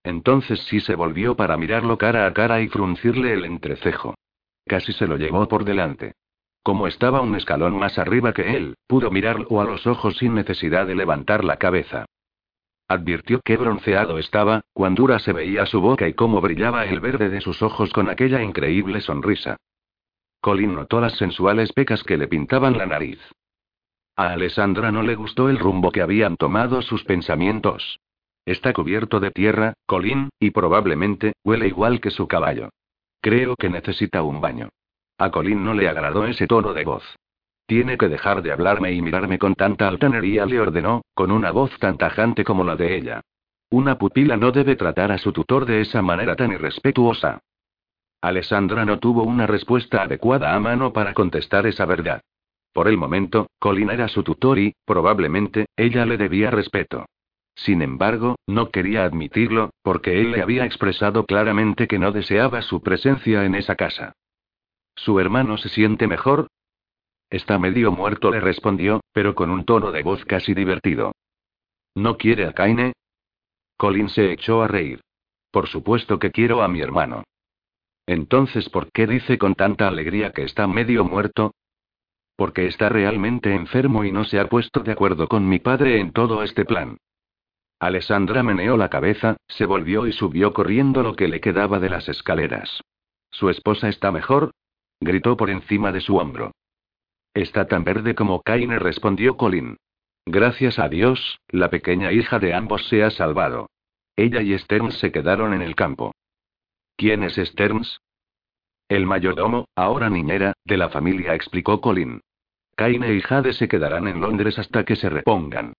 Entonces sí se volvió para mirarlo cara a cara y fruncirle el entrecejo. Casi se lo llevó por delante. Como estaba un escalón más arriba que él, pudo mirarlo a los ojos sin necesidad de levantar la cabeza. Advirtió qué bronceado estaba, cuán dura se veía su boca y cómo brillaba el verde de sus ojos con aquella increíble sonrisa. Colin notó las sensuales pecas que le pintaban la nariz. A Alessandra no le gustó el rumbo que habían tomado sus pensamientos. Está cubierto de tierra, Colin, y probablemente, huele igual que su caballo. Creo que necesita un baño. A Colin no le agradó ese tono de voz. Tiene que dejar de hablarme y mirarme con tanta altanería, le ordenó, con una voz tan tajante como la de ella. Una pupila no debe tratar a su tutor de esa manera tan irrespetuosa. Alessandra no tuvo una respuesta adecuada a mano para contestar esa verdad. Por el momento, Colin era su tutor y, probablemente, ella le debía respeto. Sin embargo, no quería admitirlo, porque él le había expresado claramente que no deseaba su presencia en esa casa. ¿Su hermano se siente mejor? Está medio muerto, le respondió, pero con un tono de voz casi divertido. ¿No quiere a Kaine? Colin se echó a reír. Por supuesto que quiero a mi hermano. Entonces, ¿por qué dice con tanta alegría que está medio muerto? Porque está realmente enfermo y no se ha puesto de acuerdo con mi padre en todo este plan. Alessandra meneó la cabeza, se volvió y subió corriendo lo que le quedaba de las escaleras. ¿Su esposa está mejor? gritó por encima de su hombro. Está tan verde como Kaine, respondió Colin. Gracias a Dios, la pequeña hija de ambos se ha salvado. Ella y Stearns se quedaron en el campo. ¿Quién es Stearns? El mayordomo, ahora niñera, de la familia, explicó Colin. Kaine y Jade se quedarán en Londres hasta que se repongan.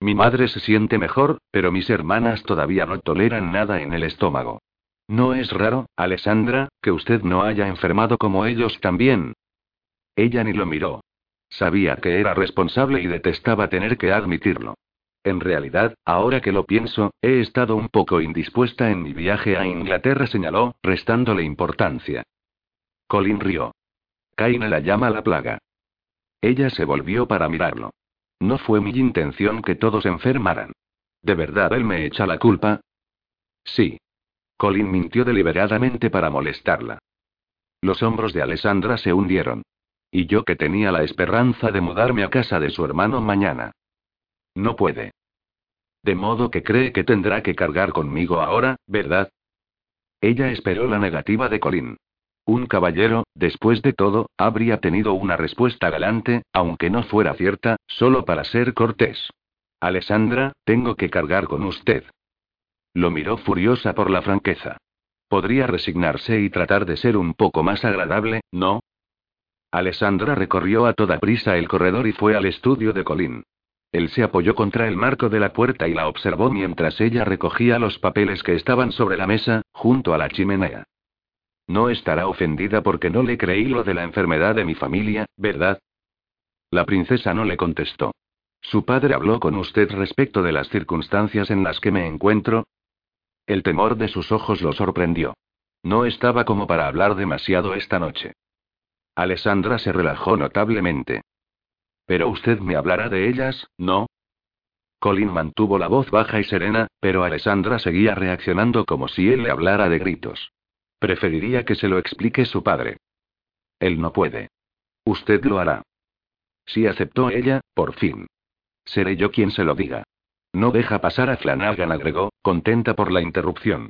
Mi madre se siente mejor, pero mis hermanas todavía no toleran nada en el estómago. ¿No es raro, Alessandra, que usted no haya enfermado como ellos también? Ella ni lo miró. Sabía que era responsable y detestaba tener que admitirlo. En realidad, ahora que lo pienso, he estado un poco indispuesta en mi viaje a Inglaterra, señaló, restándole importancia. Colin rió. Kaine la llama la plaga. Ella se volvió para mirarlo. No fue mi intención que todos enfermaran. ¿De verdad él me echa la culpa? Sí. Colin mintió deliberadamente para molestarla. Los hombros de Alessandra se hundieron. Y yo que tenía la esperanza de mudarme a casa de su hermano mañana. No puede. De modo que cree que tendrá que cargar conmigo ahora, ¿verdad? Ella esperó la negativa de Colin. Un caballero, después de todo, habría tenido una respuesta galante, aunque no fuera cierta, solo para ser cortés. Alessandra, tengo que cargar con usted. Lo miró furiosa por la franqueza. Podría resignarse y tratar de ser un poco más agradable, ¿no? Alessandra recorrió a toda prisa el corredor y fue al estudio de Colin. Él se apoyó contra el marco de la puerta y la observó mientras ella recogía los papeles que estaban sobre la mesa, junto a la chimenea. No estará ofendida porque no le creí lo de la enfermedad de mi familia, ¿verdad? La princesa no le contestó. ¿Su padre habló con usted respecto de las circunstancias en las que me encuentro? El temor de sus ojos lo sorprendió. No estaba como para hablar demasiado esta noche. Alessandra se relajó notablemente. Pero usted me hablará de ellas, ¿no? Colin mantuvo la voz baja y serena, pero Alessandra seguía reaccionando como si él le hablara de gritos. Preferiría que se lo explique su padre. Él no puede. Usted lo hará. Si aceptó ella, por fin. Seré yo quien se lo diga. No deja pasar a Flanagan, agregó, contenta por la interrupción.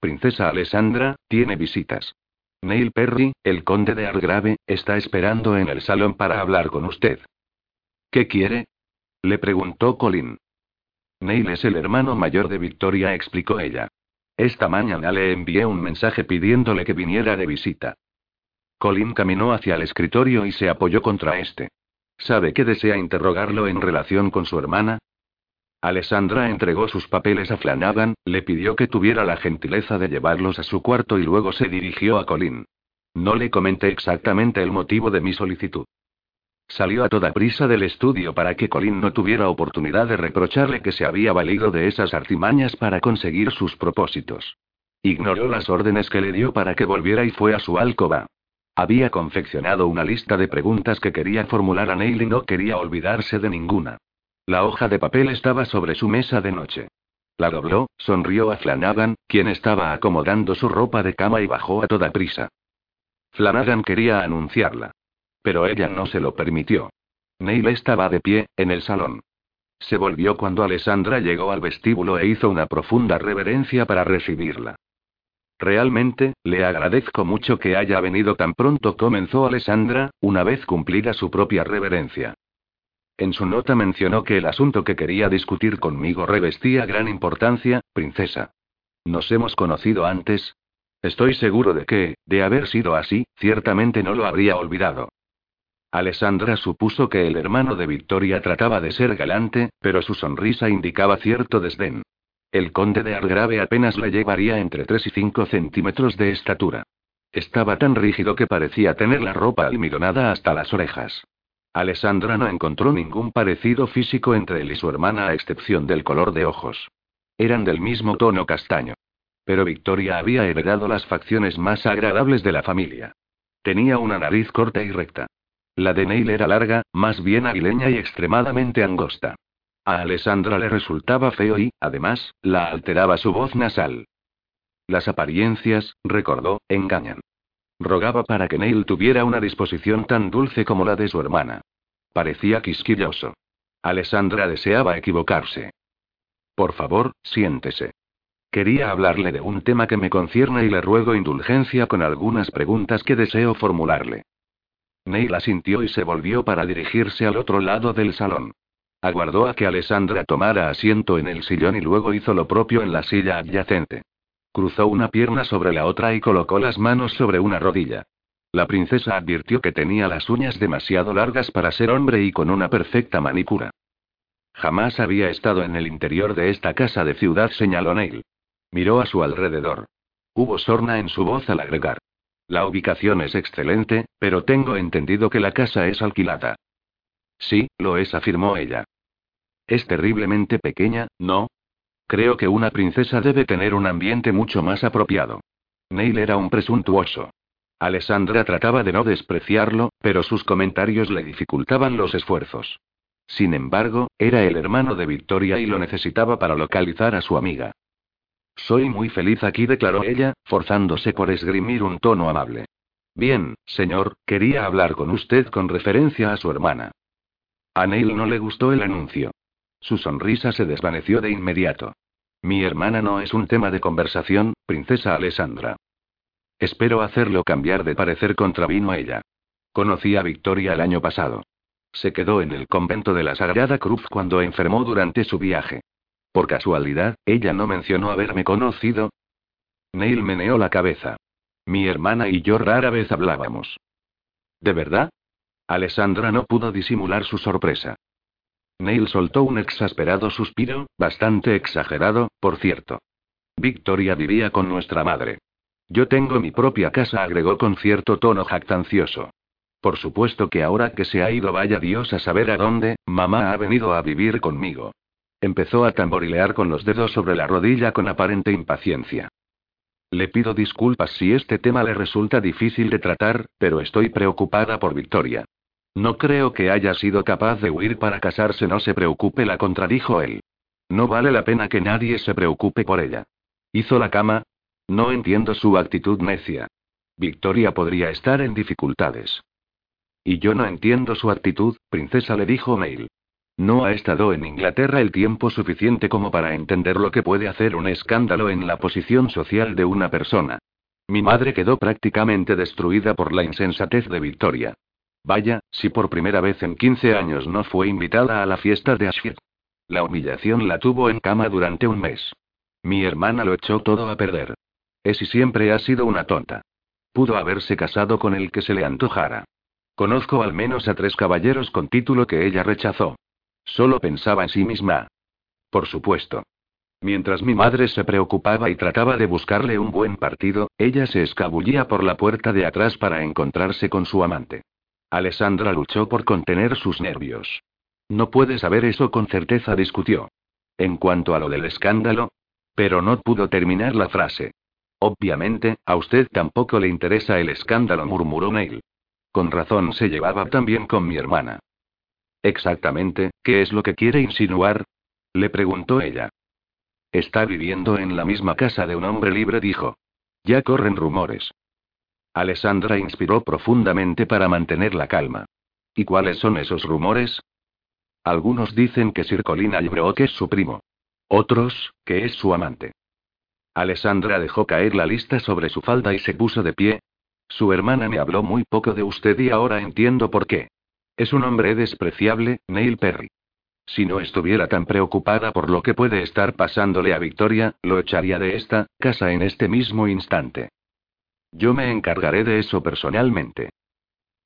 Princesa Alessandra, tiene visitas. Neil Perry, el conde de Argrave, está esperando en el salón para hablar con usted. ¿Qué quiere? Le preguntó Colin. Neil es el hermano mayor de Victoria, explicó ella. Esta mañana le envié un mensaje pidiéndole que viniera de visita. Colin caminó hacia el escritorio y se apoyó contra este. ¿Sabe que desea interrogarlo en relación con su hermana? Alessandra entregó sus papeles a Flanagan, le pidió que tuviera la gentileza de llevarlos a su cuarto y luego se dirigió a Colin. No le comenté exactamente el motivo de mi solicitud. Salió a toda prisa del estudio para que Colin no tuviera oportunidad de reprocharle que se había valido de esas artimañas para conseguir sus propósitos. Ignoró las órdenes que le dio para que volviera y fue a su alcoba. Había confeccionado una lista de preguntas que quería formular a Neil y no quería olvidarse de ninguna. La hoja de papel estaba sobre su mesa de noche. La dobló, sonrió a Flanagan, quien estaba acomodando su ropa de cama y bajó a toda prisa. Flanagan quería anunciarla. Pero ella no se lo permitió. Neil estaba de pie, en el salón. Se volvió cuando Alessandra llegó al vestíbulo e hizo una profunda reverencia para recibirla. Realmente, le agradezco mucho que haya venido tan pronto, comenzó Alessandra, una vez cumplida su propia reverencia. En su nota mencionó que el asunto que quería discutir conmigo revestía gran importancia, princesa. ¿Nos hemos conocido antes? Estoy seguro de que, de haber sido así, ciertamente no lo habría olvidado. Alessandra supuso que el hermano de Victoria trataba de ser galante, pero su sonrisa indicaba cierto desdén. El conde de Argrave apenas le llevaría entre 3 y 5 centímetros de estatura. Estaba tan rígido que parecía tener la ropa almidonada hasta las orejas. Alessandra no encontró ningún parecido físico entre él y su hermana a excepción del color de ojos. Eran del mismo tono castaño. Pero Victoria había heredado las facciones más agradables de la familia. Tenía una nariz corta y recta. La de Neil era larga, más bien aguileña y extremadamente angosta. A Alessandra le resultaba feo y, además, la alteraba su voz nasal. Las apariencias, recordó, engañan. Rogaba para que Neil tuviera una disposición tan dulce como la de su hermana. Parecía quisquilloso. Alessandra deseaba equivocarse. Por favor, siéntese. Quería hablarle de un tema que me concierne y le ruego indulgencia con algunas preguntas que deseo formularle. Neil asintió y se volvió para dirigirse al otro lado del salón. Aguardó a que Alessandra tomara asiento en el sillón y luego hizo lo propio en la silla adyacente. Cruzó una pierna sobre la otra y colocó las manos sobre una rodilla. La princesa advirtió que tenía las uñas demasiado largas para ser hombre y con una perfecta manicura. Jamás había estado en el interior de esta casa de ciudad, señaló Neil. Miró a su alrededor. Hubo sorna en su voz al agregar. La ubicación es excelente, pero tengo entendido que la casa es alquilada. Sí, lo es, afirmó ella. Es terriblemente pequeña, ¿no? Creo que una princesa debe tener un ambiente mucho más apropiado. Neil era un presuntuoso. Alessandra trataba de no despreciarlo, pero sus comentarios le dificultaban los esfuerzos. Sin embargo, era el hermano de Victoria y lo necesitaba para localizar a su amiga. Soy muy feliz aquí, declaró ella, forzándose por esgrimir un tono amable. Bien, señor, quería hablar con usted con referencia a su hermana. A Neil no le gustó el anuncio. Su sonrisa se desvaneció de inmediato. Mi hermana no es un tema de conversación, princesa Alessandra. Espero hacerlo cambiar de parecer, contravino ella. Conocí a Victoria el año pasado. Se quedó en el convento de la Sagrada Cruz cuando enfermó durante su viaje. Por casualidad, ella no mencionó haberme conocido. Neil meneó la cabeza. Mi hermana y yo rara vez hablábamos. ¿De verdad? Alessandra no pudo disimular su sorpresa. Neil soltó un exasperado suspiro, bastante exagerado, por cierto. Victoria vivía con nuestra madre. Yo tengo mi propia casa, agregó con cierto tono jactancioso. Por supuesto que ahora que se ha ido vaya Dios a saber a dónde, mamá ha venido a vivir conmigo. Empezó a tamborilear con los dedos sobre la rodilla con aparente impaciencia. Le pido disculpas si este tema le resulta difícil de tratar, pero estoy preocupada por Victoria. No creo que haya sido capaz de huir para casarse, no se preocupe, la contradijo él. No vale la pena que nadie se preocupe por ella. ¿Hizo la cama? No entiendo su actitud necia. Victoria podría estar en dificultades. Y yo no entiendo su actitud, princesa, le dijo Mail. No ha estado en Inglaterra el tiempo suficiente como para entender lo que puede hacer un escándalo en la posición social de una persona. Mi madre quedó prácticamente destruida por la insensatez de Victoria. Vaya, si por primera vez en 15 años no fue invitada a la fiesta de Ashfield. La humillación la tuvo en cama durante un mes. Mi hermana lo echó todo a perder. Es siempre ha sido una tonta. Pudo haberse casado con el que se le antojara. Conozco al menos a tres caballeros con título que ella rechazó. Solo pensaba en sí misma. Por supuesto. Mientras mi madre se preocupaba y trataba de buscarle un buen partido, ella se escabullía por la puerta de atrás para encontrarse con su amante. Alessandra luchó por contener sus nervios. No puede saber eso con certeza, discutió. En cuanto a lo del escándalo. Pero no pudo terminar la frase. Obviamente, a usted tampoco le interesa el escándalo, murmuró Neil. Con razón se llevaba también con mi hermana. Exactamente, ¿qué es lo que quiere insinuar? Le preguntó ella. Está viviendo en la misma casa de un hombre libre, dijo. Ya corren rumores. Alessandra inspiró profundamente para mantener la calma. ¿Y cuáles son esos rumores? Algunos dicen que Sir Colin Albrook es su primo. Otros, que es su amante. Alessandra dejó caer la lista sobre su falda y se puso de pie. Su hermana me habló muy poco de usted y ahora entiendo por qué. Es un hombre despreciable, Neil Perry. Si no estuviera tan preocupada por lo que puede estar pasándole a Victoria, lo echaría de esta casa en este mismo instante. Yo me encargaré de eso personalmente.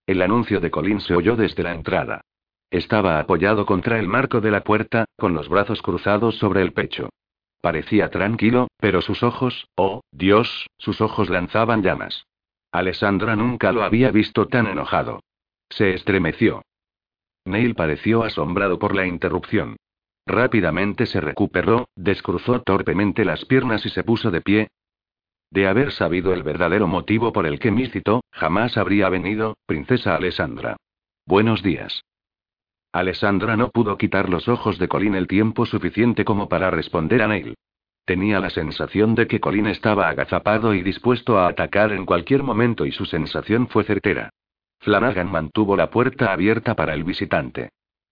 El anuncio de Colin se oyó desde la entrada. Estaba apoyado contra el marco de la puerta, con los brazos cruzados sobre el pecho. Parecía tranquilo, pero sus ojos, oh, Dios, sus ojos lanzaban llamas. Alessandra nunca lo había visto tan enojado. Se estremeció. Neil pareció asombrado por la interrupción. Rápidamente se recuperó, descruzó torpemente las piernas y se puso de pie. De haber sabido el verdadero motivo por el que me citó, jamás habría venido, princesa Alessandra. Buenos días. Alessandra no pudo quitar los ojos de Colin el tiempo suficiente como para responder a Neil. Tenía la sensación de que Colin estaba agazapado y dispuesto a atacar en cualquier momento y su sensación fue certera. Flanagan mantuvo la puerta abierta para el visitante.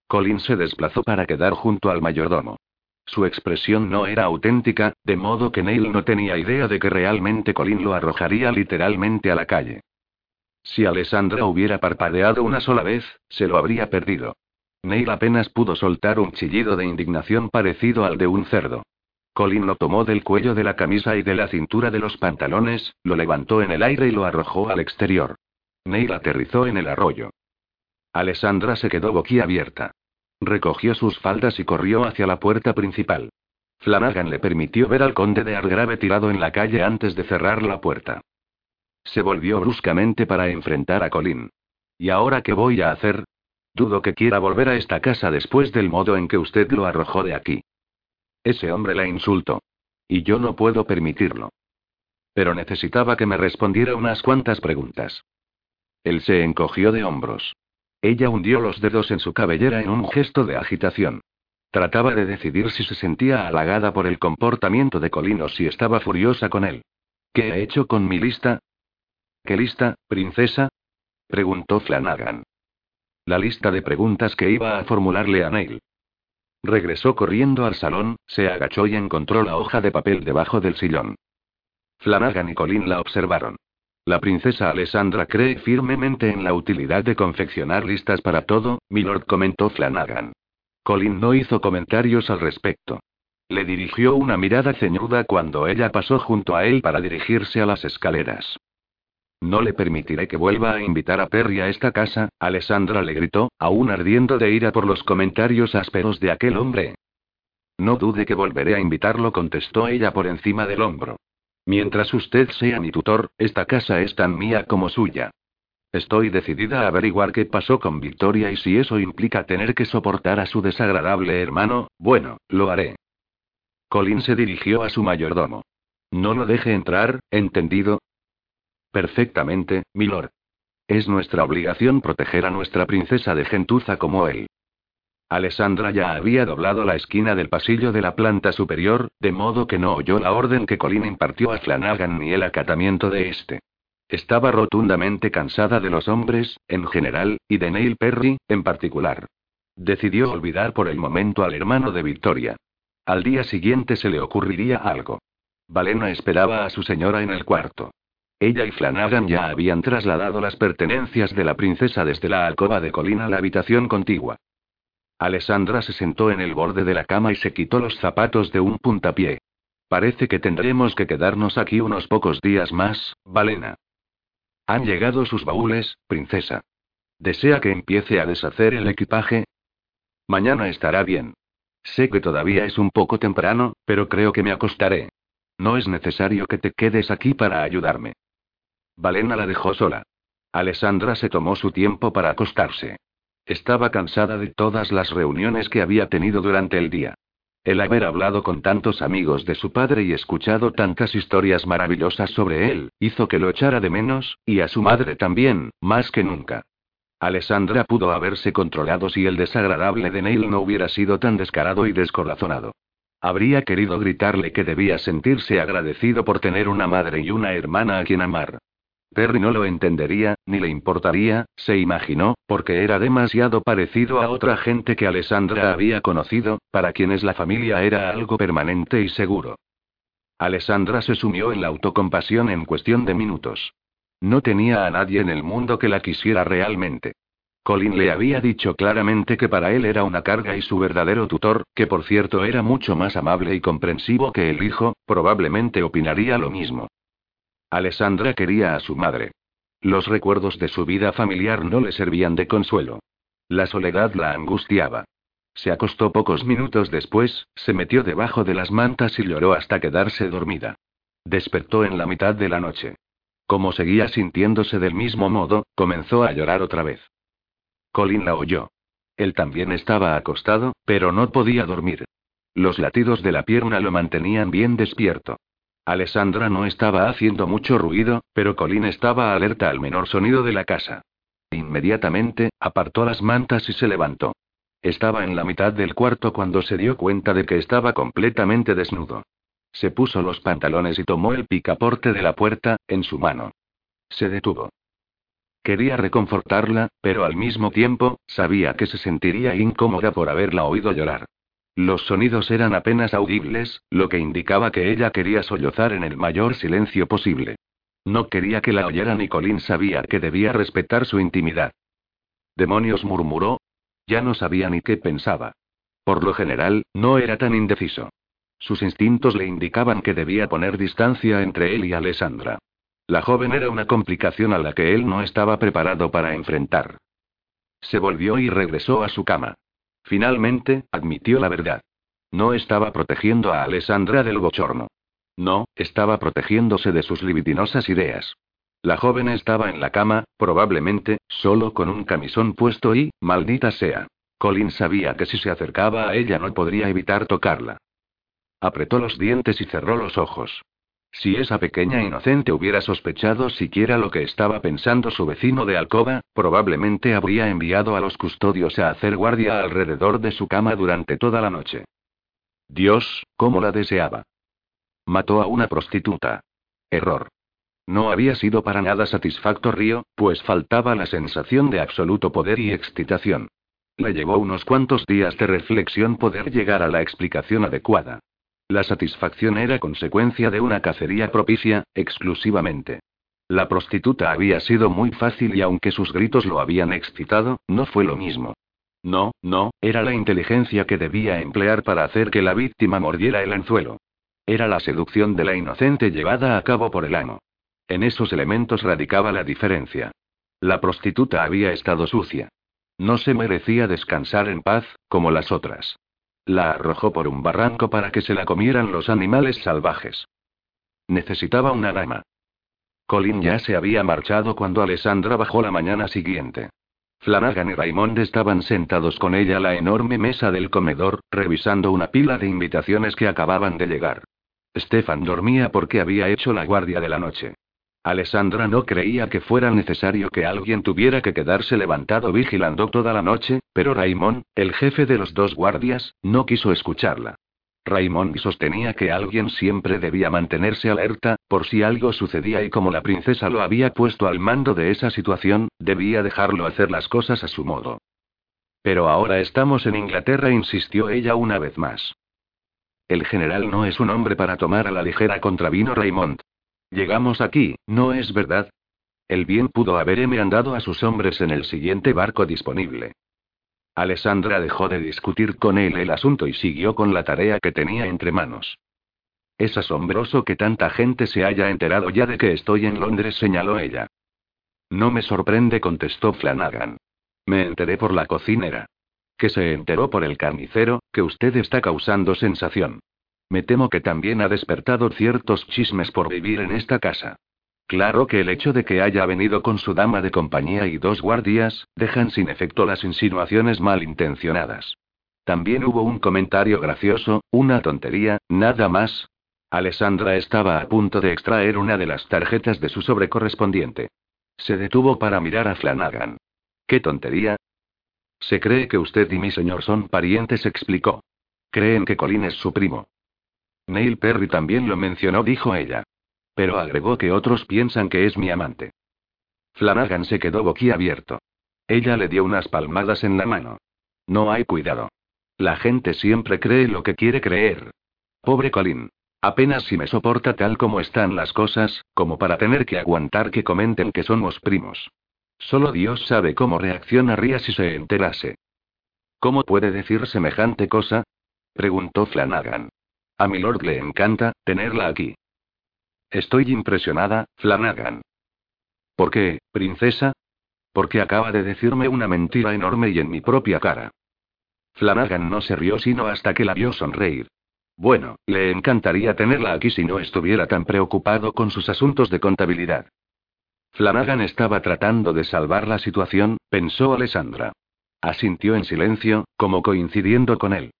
Colin se desplazó para quedar junto al mayordomo. Su expresión no era auténtica, de modo que Neil no tenía idea de que realmente Colin lo arrojaría literalmente a la calle. Si Alessandra hubiera parpadeado una sola vez, se lo habría perdido. Neil apenas pudo soltar un chillido de indignación parecido al de un cerdo. Colin lo tomó del cuello de la camisa y de la cintura de los pantalones, lo levantó en el aire y lo arrojó al exterior. Neil aterrizó en el arroyo. Alessandra se quedó boquiabierta. Recogió sus faldas y corrió hacia la puerta principal. Flanagan le permitió ver al conde de Argrave tirado en la calle antes de cerrar la puerta. Se volvió bruscamente para enfrentar a Colin. ¿Y ahora qué voy a hacer? Dudo que quiera volver a esta casa después del modo en que usted lo arrojó de aquí. Ese hombre la insultó. Y yo no puedo permitirlo. Pero necesitaba que me respondiera unas cuantas preguntas. Él se encogió de hombros. Ella hundió los dedos en su cabellera en un gesto de agitación. Trataba de decidir si se sentía halagada por el comportamiento de Colin o si estaba furiosa con él. ¿Qué he hecho con mi lista? ¿Qué lista, princesa? preguntó Flanagan. La lista de preguntas que iba a formularle a Neil. Regresó corriendo al salón, se agachó y encontró la hoja de papel debajo del sillón. Flanagan y Colin la observaron. La princesa Alessandra cree firmemente en la utilidad de confeccionar listas para todo, milord comentó Flanagan. Colin no hizo comentarios al respecto. Le dirigió una mirada ceñuda cuando ella pasó junto a él para dirigirse a las escaleras. No le permitiré que vuelva a invitar a Perry a esta casa, Alessandra le gritó, aún ardiendo de ira por los comentarios ásperos de aquel hombre. No dude que volveré a invitarlo, contestó ella por encima del hombro. Mientras usted sea mi tutor, esta casa es tan mía como suya. Estoy decidida a averiguar qué pasó con Victoria y si eso implica tener que soportar a su desagradable hermano, bueno, lo haré. Colin se dirigió a su mayordomo. No lo deje entrar, ¿entendido? Perfectamente, milord. Es nuestra obligación proteger a nuestra princesa de gentuza como él. Alessandra ya había doblado la esquina del pasillo de la planta superior, de modo que no oyó la orden que Colin impartió a Flanagan ni el acatamiento de este. Estaba rotundamente cansada de los hombres, en general, y de Neil Perry, en particular. Decidió olvidar por el momento al hermano de Victoria. Al día siguiente se le ocurriría algo. Valena esperaba a su señora en el cuarto. Ella y Flanagan ya habían trasladado las pertenencias de la princesa desde la alcoba de Colin a la habitación contigua. Alessandra se sentó en el borde de la cama y se quitó los zapatos de un puntapié. Parece que tendremos que quedarnos aquí unos pocos días más, Valena. Han llegado sus baúles, princesa. ¿Desea que empiece a deshacer el equipaje? Mañana estará bien. Sé que todavía es un poco temprano, pero creo que me acostaré. No es necesario que te quedes aquí para ayudarme. Valena la dejó sola. Alessandra se tomó su tiempo para acostarse. Estaba cansada de todas las reuniones que había tenido durante el día. El haber hablado con tantos amigos de su padre y escuchado tantas historias maravillosas sobre él, hizo que lo echara de menos, y a su madre también, más que nunca. Alessandra pudo haberse controlado si el desagradable de Neil no hubiera sido tan descarado y descorazonado. Habría querido gritarle que debía sentirse agradecido por tener una madre y una hermana a quien amar. Perry no lo entendería, ni le importaría, se imaginó, porque era demasiado parecido a otra gente que Alessandra había conocido, para quienes la familia era algo permanente y seguro. Alessandra se sumió en la autocompasión en cuestión de minutos. No tenía a nadie en el mundo que la quisiera realmente. Colin le había dicho claramente que para él era una carga y su verdadero tutor, que por cierto era mucho más amable y comprensivo que el hijo, probablemente opinaría lo mismo. Alessandra quería a su madre. Los recuerdos de su vida familiar no le servían de consuelo. La soledad la angustiaba. Se acostó pocos minutos después, se metió debajo de las mantas y lloró hasta quedarse dormida. Despertó en la mitad de la noche. Como seguía sintiéndose del mismo modo, comenzó a llorar otra vez. Colin la oyó. Él también estaba acostado, pero no podía dormir. Los latidos de la pierna lo mantenían bien despierto. Alessandra no estaba haciendo mucho ruido, pero Colin estaba alerta al menor sonido de la casa. Inmediatamente, apartó las mantas y se levantó. Estaba en la mitad del cuarto cuando se dio cuenta de que estaba completamente desnudo. Se puso los pantalones y tomó el picaporte de la puerta, en su mano. Se detuvo. Quería reconfortarla, pero al mismo tiempo, sabía que se sentiría incómoda por haberla oído llorar. Los sonidos eran apenas audibles, lo que indicaba que ella quería sollozar en el mayor silencio posible. No quería que la oyera ni Colin sabía que debía respetar su intimidad. Demonios murmuró. Ya no sabía ni qué pensaba. Por lo general, no era tan indeciso. Sus instintos le indicaban que debía poner distancia entre él y Alessandra. La joven era una complicación a la que él no estaba preparado para enfrentar. Se volvió y regresó a su cama. Finalmente, admitió la verdad. No estaba protegiendo a Alessandra del bochorno. No, estaba protegiéndose de sus libidinosas ideas. La joven estaba en la cama, probablemente, solo con un camisón puesto y, maldita sea. Colin sabía que si se acercaba a ella no podría evitar tocarla. Apretó los dientes y cerró los ojos. Si esa pequeña inocente hubiera sospechado siquiera lo que estaba pensando su vecino de alcoba, probablemente habría enviado a los custodios a hacer guardia alrededor de su cama durante toda la noche. Dios, cómo la deseaba. Mató a una prostituta. Error. No había sido para nada satisfactorio, pues faltaba la sensación de absoluto poder y excitación. Le llevó unos cuantos días de reflexión poder llegar a la explicación adecuada. La satisfacción era consecuencia de una cacería propicia, exclusivamente. La prostituta había sido muy fácil y aunque sus gritos lo habían excitado, no fue lo mismo. No, no, era la inteligencia que debía emplear para hacer que la víctima mordiera el anzuelo. Era la seducción de la inocente llevada a cabo por el amo. En esos elementos radicaba la diferencia. La prostituta había estado sucia. No se merecía descansar en paz, como las otras. La arrojó por un barranco para que se la comieran los animales salvajes. Necesitaba una dama. Colin ya se había marchado cuando Alessandra bajó la mañana siguiente. Flanagan y Raymond estaban sentados con ella a la enorme mesa del comedor, revisando una pila de invitaciones que acababan de llegar. Stefan dormía porque había hecho la guardia de la noche. Alessandra no creía que fuera necesario que alguien tuviera que quedarse levantado vigilando toda la noche, pero Raymond, el jefe de los dos guardias, no quiso escucharla. Raymond sostenía que alguien siempre debía mantenerse alerta, por si algo sucedía y como la princesa lo había puesto al mando de esa situación, debía dejarlo hacer las cosas a su modo. Pero ahora estamos en Inglaterra, insistió ella una vez más. El general no es un hombre para tomar a la ligera contravino Raymond. Llegamos aquí, ¿no es verdad? El bien pudo haberme andado a sus hombres en el siguiente barco disponible. Alessandra dejó de discutir con él el asunto y siguió con la tarea que tenía entre manos. Es asombroso que tanta gente se haya enterado ya de que estoy en Londres, señaló ella. No me sorprende, contestó Flanagan. Me enteré por la cocinera. Que se enteró por el carnicero, que usted está causando sensación. Me temo que también ha despertado ciertos chismes por vivir en esta casa. Claro que el hecho de que haya venido con su dama de compañía y dos guardias, dejan sin efecto las insinuaciones malintencionadas. También hubo un comentario gracioso, una tontería, nada más. Alessandra estaba a punto de extraer una de las tarjetas de su sobrecorrespondiente. Se detuvo para mirar a Flanagan. ¿Qué tontería? Se cree que usted y mi señor son parientes, explicó. Creen que Colin es su primo. Neil Perry también lo mencionó, dijo ella. Pero agregó que otros piensan que es mi amante. Flanagan se quedó boquiabierto. Ella le dio unas palmadas en la mano. No hay cuidado. La gente siempre cree lo que quiere creer. Pobre Colin. Apenas si me soporta tal como están las cosas, como para tener que aguantar que comenten que somos primos. Solo Dios sabe cómo reaccionaría si se enterase. ¿Cómo puede decir semejante cosa? preguntó Flanagan. A mi lord le encanta tenerla aquí. Estoy impresionada, Flanagan. ¿Por qué, princesa? Porque acaba de decirme una mentira enorme y en mi propia cara. Flanagan no se rió sino hasta que la vio sonreír. Bueno, le encantaría tenerla aquí si no estuviera tan preocupado con sus asuntos de contabilidad. Flanagan estaba tratando de salvar la situación, pensó Alessandra. Asintió en silencio, como coincidiendo con él.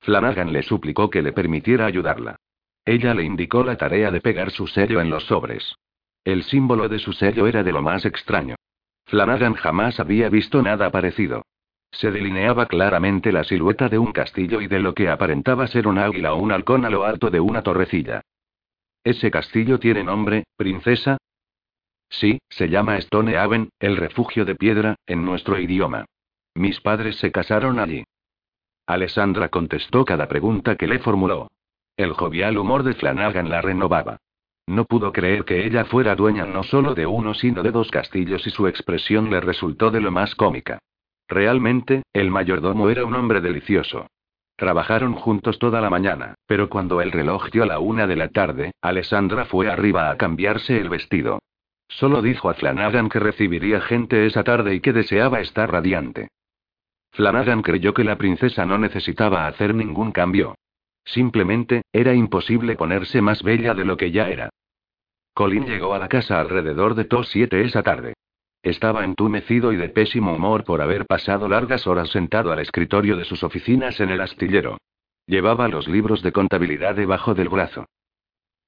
Flanagan le suplicó que le permitiera ayudarla. Ella le indicó la tarea de pegar su sello en los sobres. El símbolo de su sello era de lo más extraño. Flanagan jamás había visto nada parecido. Se delineaba claramente la silueta de un castillo y de lo que aparentaba ser un águila o un halcón a lo alto de una torrecilla. ¿Ese castillo tiene nombre, princesa? Sí, se llama Stone Haven, el refugio de piedra, en nuestro idioma. Mis padres se casaron allí. Alessandra contestó cada pregunta que le formuló. El jovial humor de Flanagan la renovaba. No pudo creer que ella fuera dueña no solo de uno sino de dos castillos y su expresión le resultó de lo más cómica. Realmente, el mayordomo era un hombre delicioso. Trabajaron juntos toda la mañana, pero cuando el reloj dio la una de la tarde, Alessandra fue arriba a cambiarse el vestido. Solo dijo a Flanagan que recibiría gente esa tarde y que deseaba estar radiante. Flanagan creyó que la princesa no necesitaba hacer ningún cambio, Simplemente, era imposible ponerse más bella de lo que ya era. Colin llegó a la casa alrededor de tos siete esa tarde. Estaba entumecido y de pésimo humor por haber pasado largas horas sentado al escritorio de sus oficinas en el astillero. Llevaba los libros de contabilidad debajo del brazo.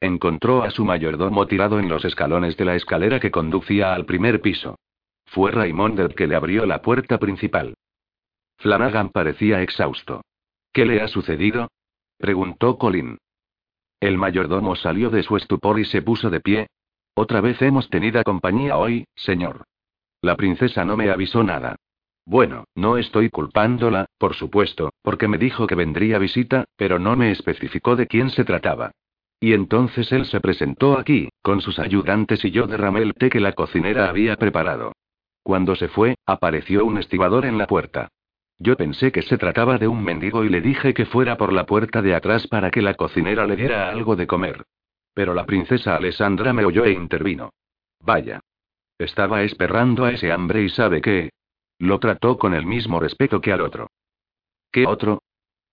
Encontró a su mayordomo tirado en los escalones de la escalera que conducía al primer piso. Fue Raymond el que le abrió la puerta principal. Flanagan parecía exhausto. ¿Qué le ha sucedido? Preguntó Colin. El mayordomo salió de su estupor y se puso de pie. Otra vez hemos tenido compañía hoy, señor. La princesa no me avisó nada. Bueno, no estoy culpándola, por supuesto, porque me dijo que vendría visita, pero no me especificó de quién se trataba. Y entonces él se presentó aquí, con sus ayudantes y yo derramé el té que la cocinera había preparado. Cuando se fue, apareció un estibador en la puerta. Yo pensé que se trataba de un mendigo y le dije que fuera por la puerta de atrás para que la cocinera le diera algo de comer. Pero la princesa Alessandra me oyó e intervino. Vaya. Estaba esperando a ese hambre y sabe qué. Lo trató con el mismo respeto que al otro. ¿Qué otro?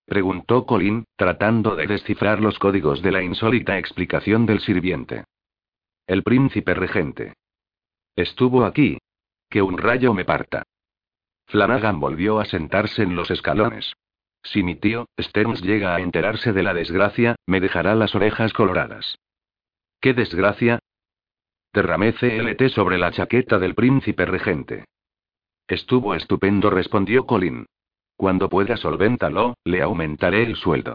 preguntó Colin, tratando de descifrar los códigos de la insólita explicación del sirviente. El príncipe regente. Estuvo aquí. Que un rayo me parta. Flanagan volvió a sentarse en los escalones. Si mi tío, Stearns, llega a enterarse de la desgracia, me dejará las orejas coloradas. ¿Qué desgracia? Derramé CLT sobre la chaqueta del príncipe regente. Estuvo estupendo, respondió Colin. Cuando pueda solvéntalo, le aumentaré el sueldo.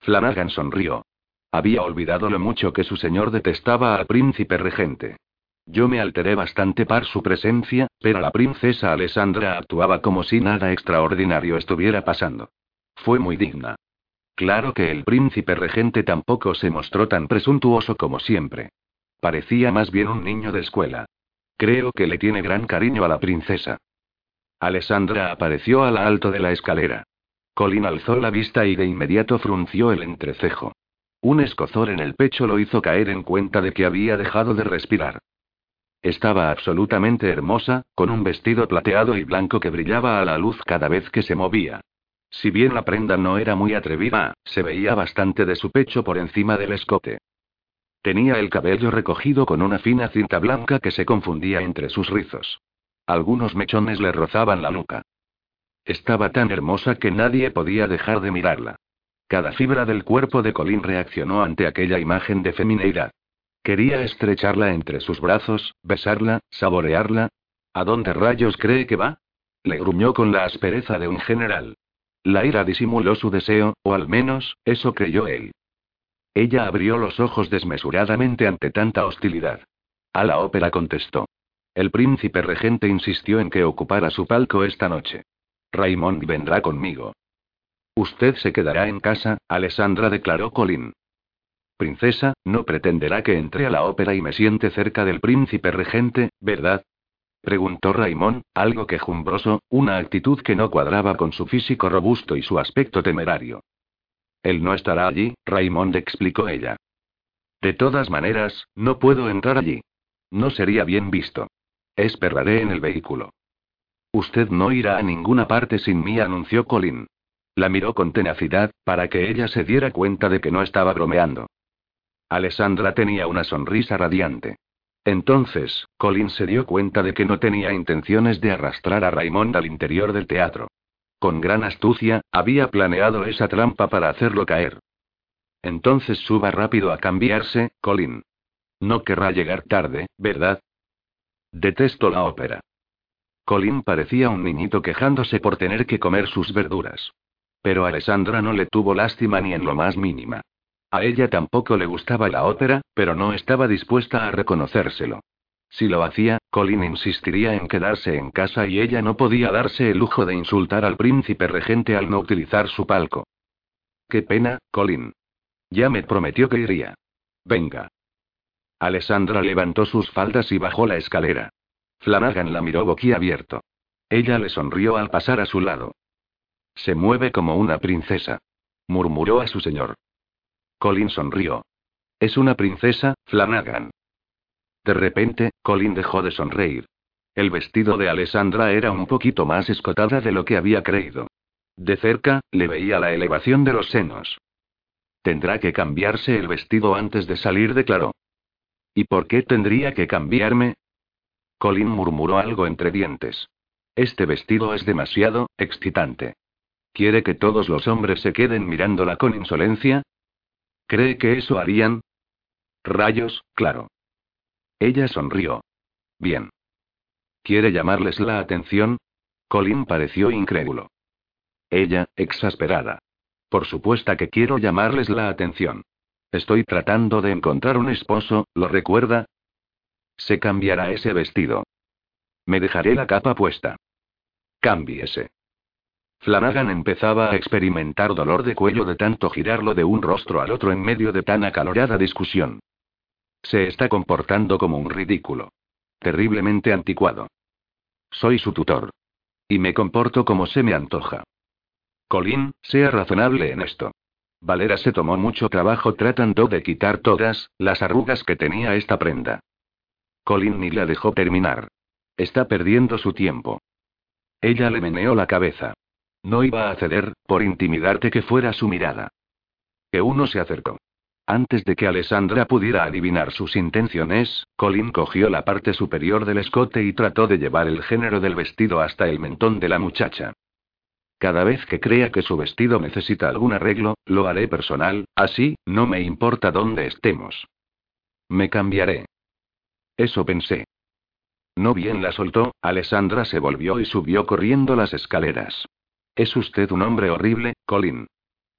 Flanagan sonrió. Había olvidado lo mucho que su señor detestaba al príncipe regente. Yo me alteré bastante por su presencia, pero la princesa Alessandra actuaba como si nada extraordinario estuviera pasando. Fue muy digna. Claro que el príncipe regente tampoco se mostró tan presuntuoso como siempre. Parecía más bien un niño de escuela. Creo que le tiene gran cariño a la princesa. Alessandra apareció a la alto de la escalera. Colin alzó la vista y de inmediato frunció el entrecejo. Un escozor en el pecho lo hizo caer en cuenta de que había dejado de respirar. Estaba absolutamente hermosa, con un vestido plateado y blanco que brillaba a la luz cada vez que se movía. Si bien la prenda no era muy atrevida, se veía bastante de su pecho por encima del escote. Tenía el cabello recogido con una fina cinta blanca que se confundía entre sus rizos. Algunos mechones le rozaban la nuca. Estaba tan hermosa que nadie podía dejar de mirarla. Cada fibra del cuerpo de Colin reaccionó ante aquella imagen de femineidad. Quería estrecharla entre sus brazos, besarla, saborearla. ¿A dónde rayos cree que va? Le gruñó con la aspereza de un general. La ira disimuló su deseo, o al menos, eso creyó él. Ella abrió los ojos desmesuradamente ante tanta hostilidad. A la ópera contestó. El príncipe regente insistió en que ocupara su palco esta noche. Raymond vendrá conmigo. Usted se quedará en casa, Alessandra declaró Colin. Princesa, no pretenderá que entre a la ópera y me siente cerca del príncipe regente, ¿verdad? Preguntó Raymond, algo quejumbroso, una actitud que no cuadraba con su físico robusto y su aspecto temerario. Él no estará allí, Raymond explicó ella. De todas maneras, no puedo entrar allí. No sería bien visto. Esperaré en el vehículo. Usted no irá a ninguna parte sin mí, anunció Colin. La miró con tenacidad, para que ella se diera cuenta de que no estaba bromeando. Alessandra tenía una sonrisa radiante. Entonces, Colin se dio cuenta de que no tenía intenciones de arrastrar a Raymond al interior del teatro. Con gran astucia, había planeado esa trampa para hacerlo caer. Entonces suba rápido a cambiarse, Colin. No querrá llegar tarde, ¿verdad? Detesto la ópera. Colin parecía un niñito quejándose por tener que comer sus verduras. Pero Alessandra no le tuvo lástima ni en lo más mínima. A ella tampoco le gustaba la ópera, pero no estaba dispuesta a reconocérselo. Si lo hacía, Colin insistiría en quedarse en casa y ella no podía darse el lujo de insultar al príncipe regente al no utilizar su palco. Qué pena, Colin. Ya me prometió que iría. Venga. Alessandra levantó sus faldas y bajó la escalera. Flanagan la miró boquiabierto. Ella le sonrió al pasar a su lado. Se mueve como una princesa. Murmuró a su señor. Colin sonrió. Es una princesa, Flanagan. De repente, Colin dejó de sonreír. El vestido de Alessandra era un poquito más escotada de lo que había creído. De cerca, le veía la elevación de los senos. Tendrá que cambiarse el vestido antes de salir, declaró. ¿Y por qué tendría que cambiarme? Colin murmuró algo entre dientes. Este vestido es demasiado excitante. ¿Quiere que todos los hombres se queden mirándola con insolencia? ¿Cree que eso harían? Rayos, claro. Ella sonrió. Bien. ¿Quiere llamarles la atención? Colin pareció incrédulo. Ella, exasperada. Por supuesto que quiero llamarles la atención. Estoy tratando de encontrar un esposo, ¿lo recuerda? Se cambiará ese vestido. Me dejaré la capa puesta. Cámbiese. Flanagan empezaba a experimentar dolor de cuello de tanto girarlo de un rostro al otro en medio de tan acalorada discusión. Se está comportando como un ridículo. Terriblemente anticuado. Soy su tutor. Y me comporto como se me antoja. Colin, sea razonable en esto. Valera se tomó mucho trabajo tratando de quitar todas las arrugas que tenía esta prenda. Colin ni la dejó terminar. Está perdiendo su tiempo. Ella le meneó la cabeza. No iba a ceder, por intimidarte que fuera su mirada. Que uno se acercó. Antes de que Alessandra pudiera adivinar sus intenciones, Colin cogió la parte superior del escote y trató de llevar el género del vestido hasta el mentón de la muchacha. Cada vez que crea que su vestido necesita algún arreglo, lo haré personal, así, no me importa dónde estemos. Me cambiaré. Eso pensé. No bien la soltó, Alessandra se volvió y subió corriendo las escaleras. Es usted un hombre horrible, Colin.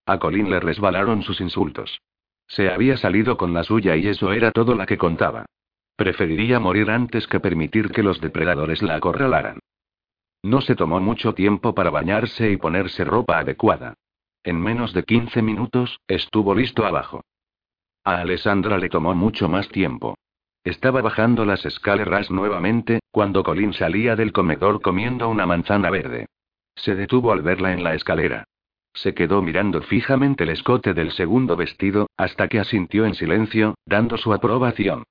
A Colin le resbalaron sus insultos. Se había salido con la suya y eso era todo la que contaba. Preferiría morir antes que permitir que los depredadores la acorralaran. No se tomó mucho tiempo para bañarse y ponerse ropa adecuada. En menos de 15 minutos, estuvo listo abajo. A Alessandra le tomó mucho más tiempo. Estaba bajando las escaleras nuevamente, cuando Colin salía del comedor comiendo una manzana verde. Se detuvo al verla en la escalera. Se quedó mirando fijamente el escote del segundo vestido, hasta que asintió en silencio, dando su aprobación.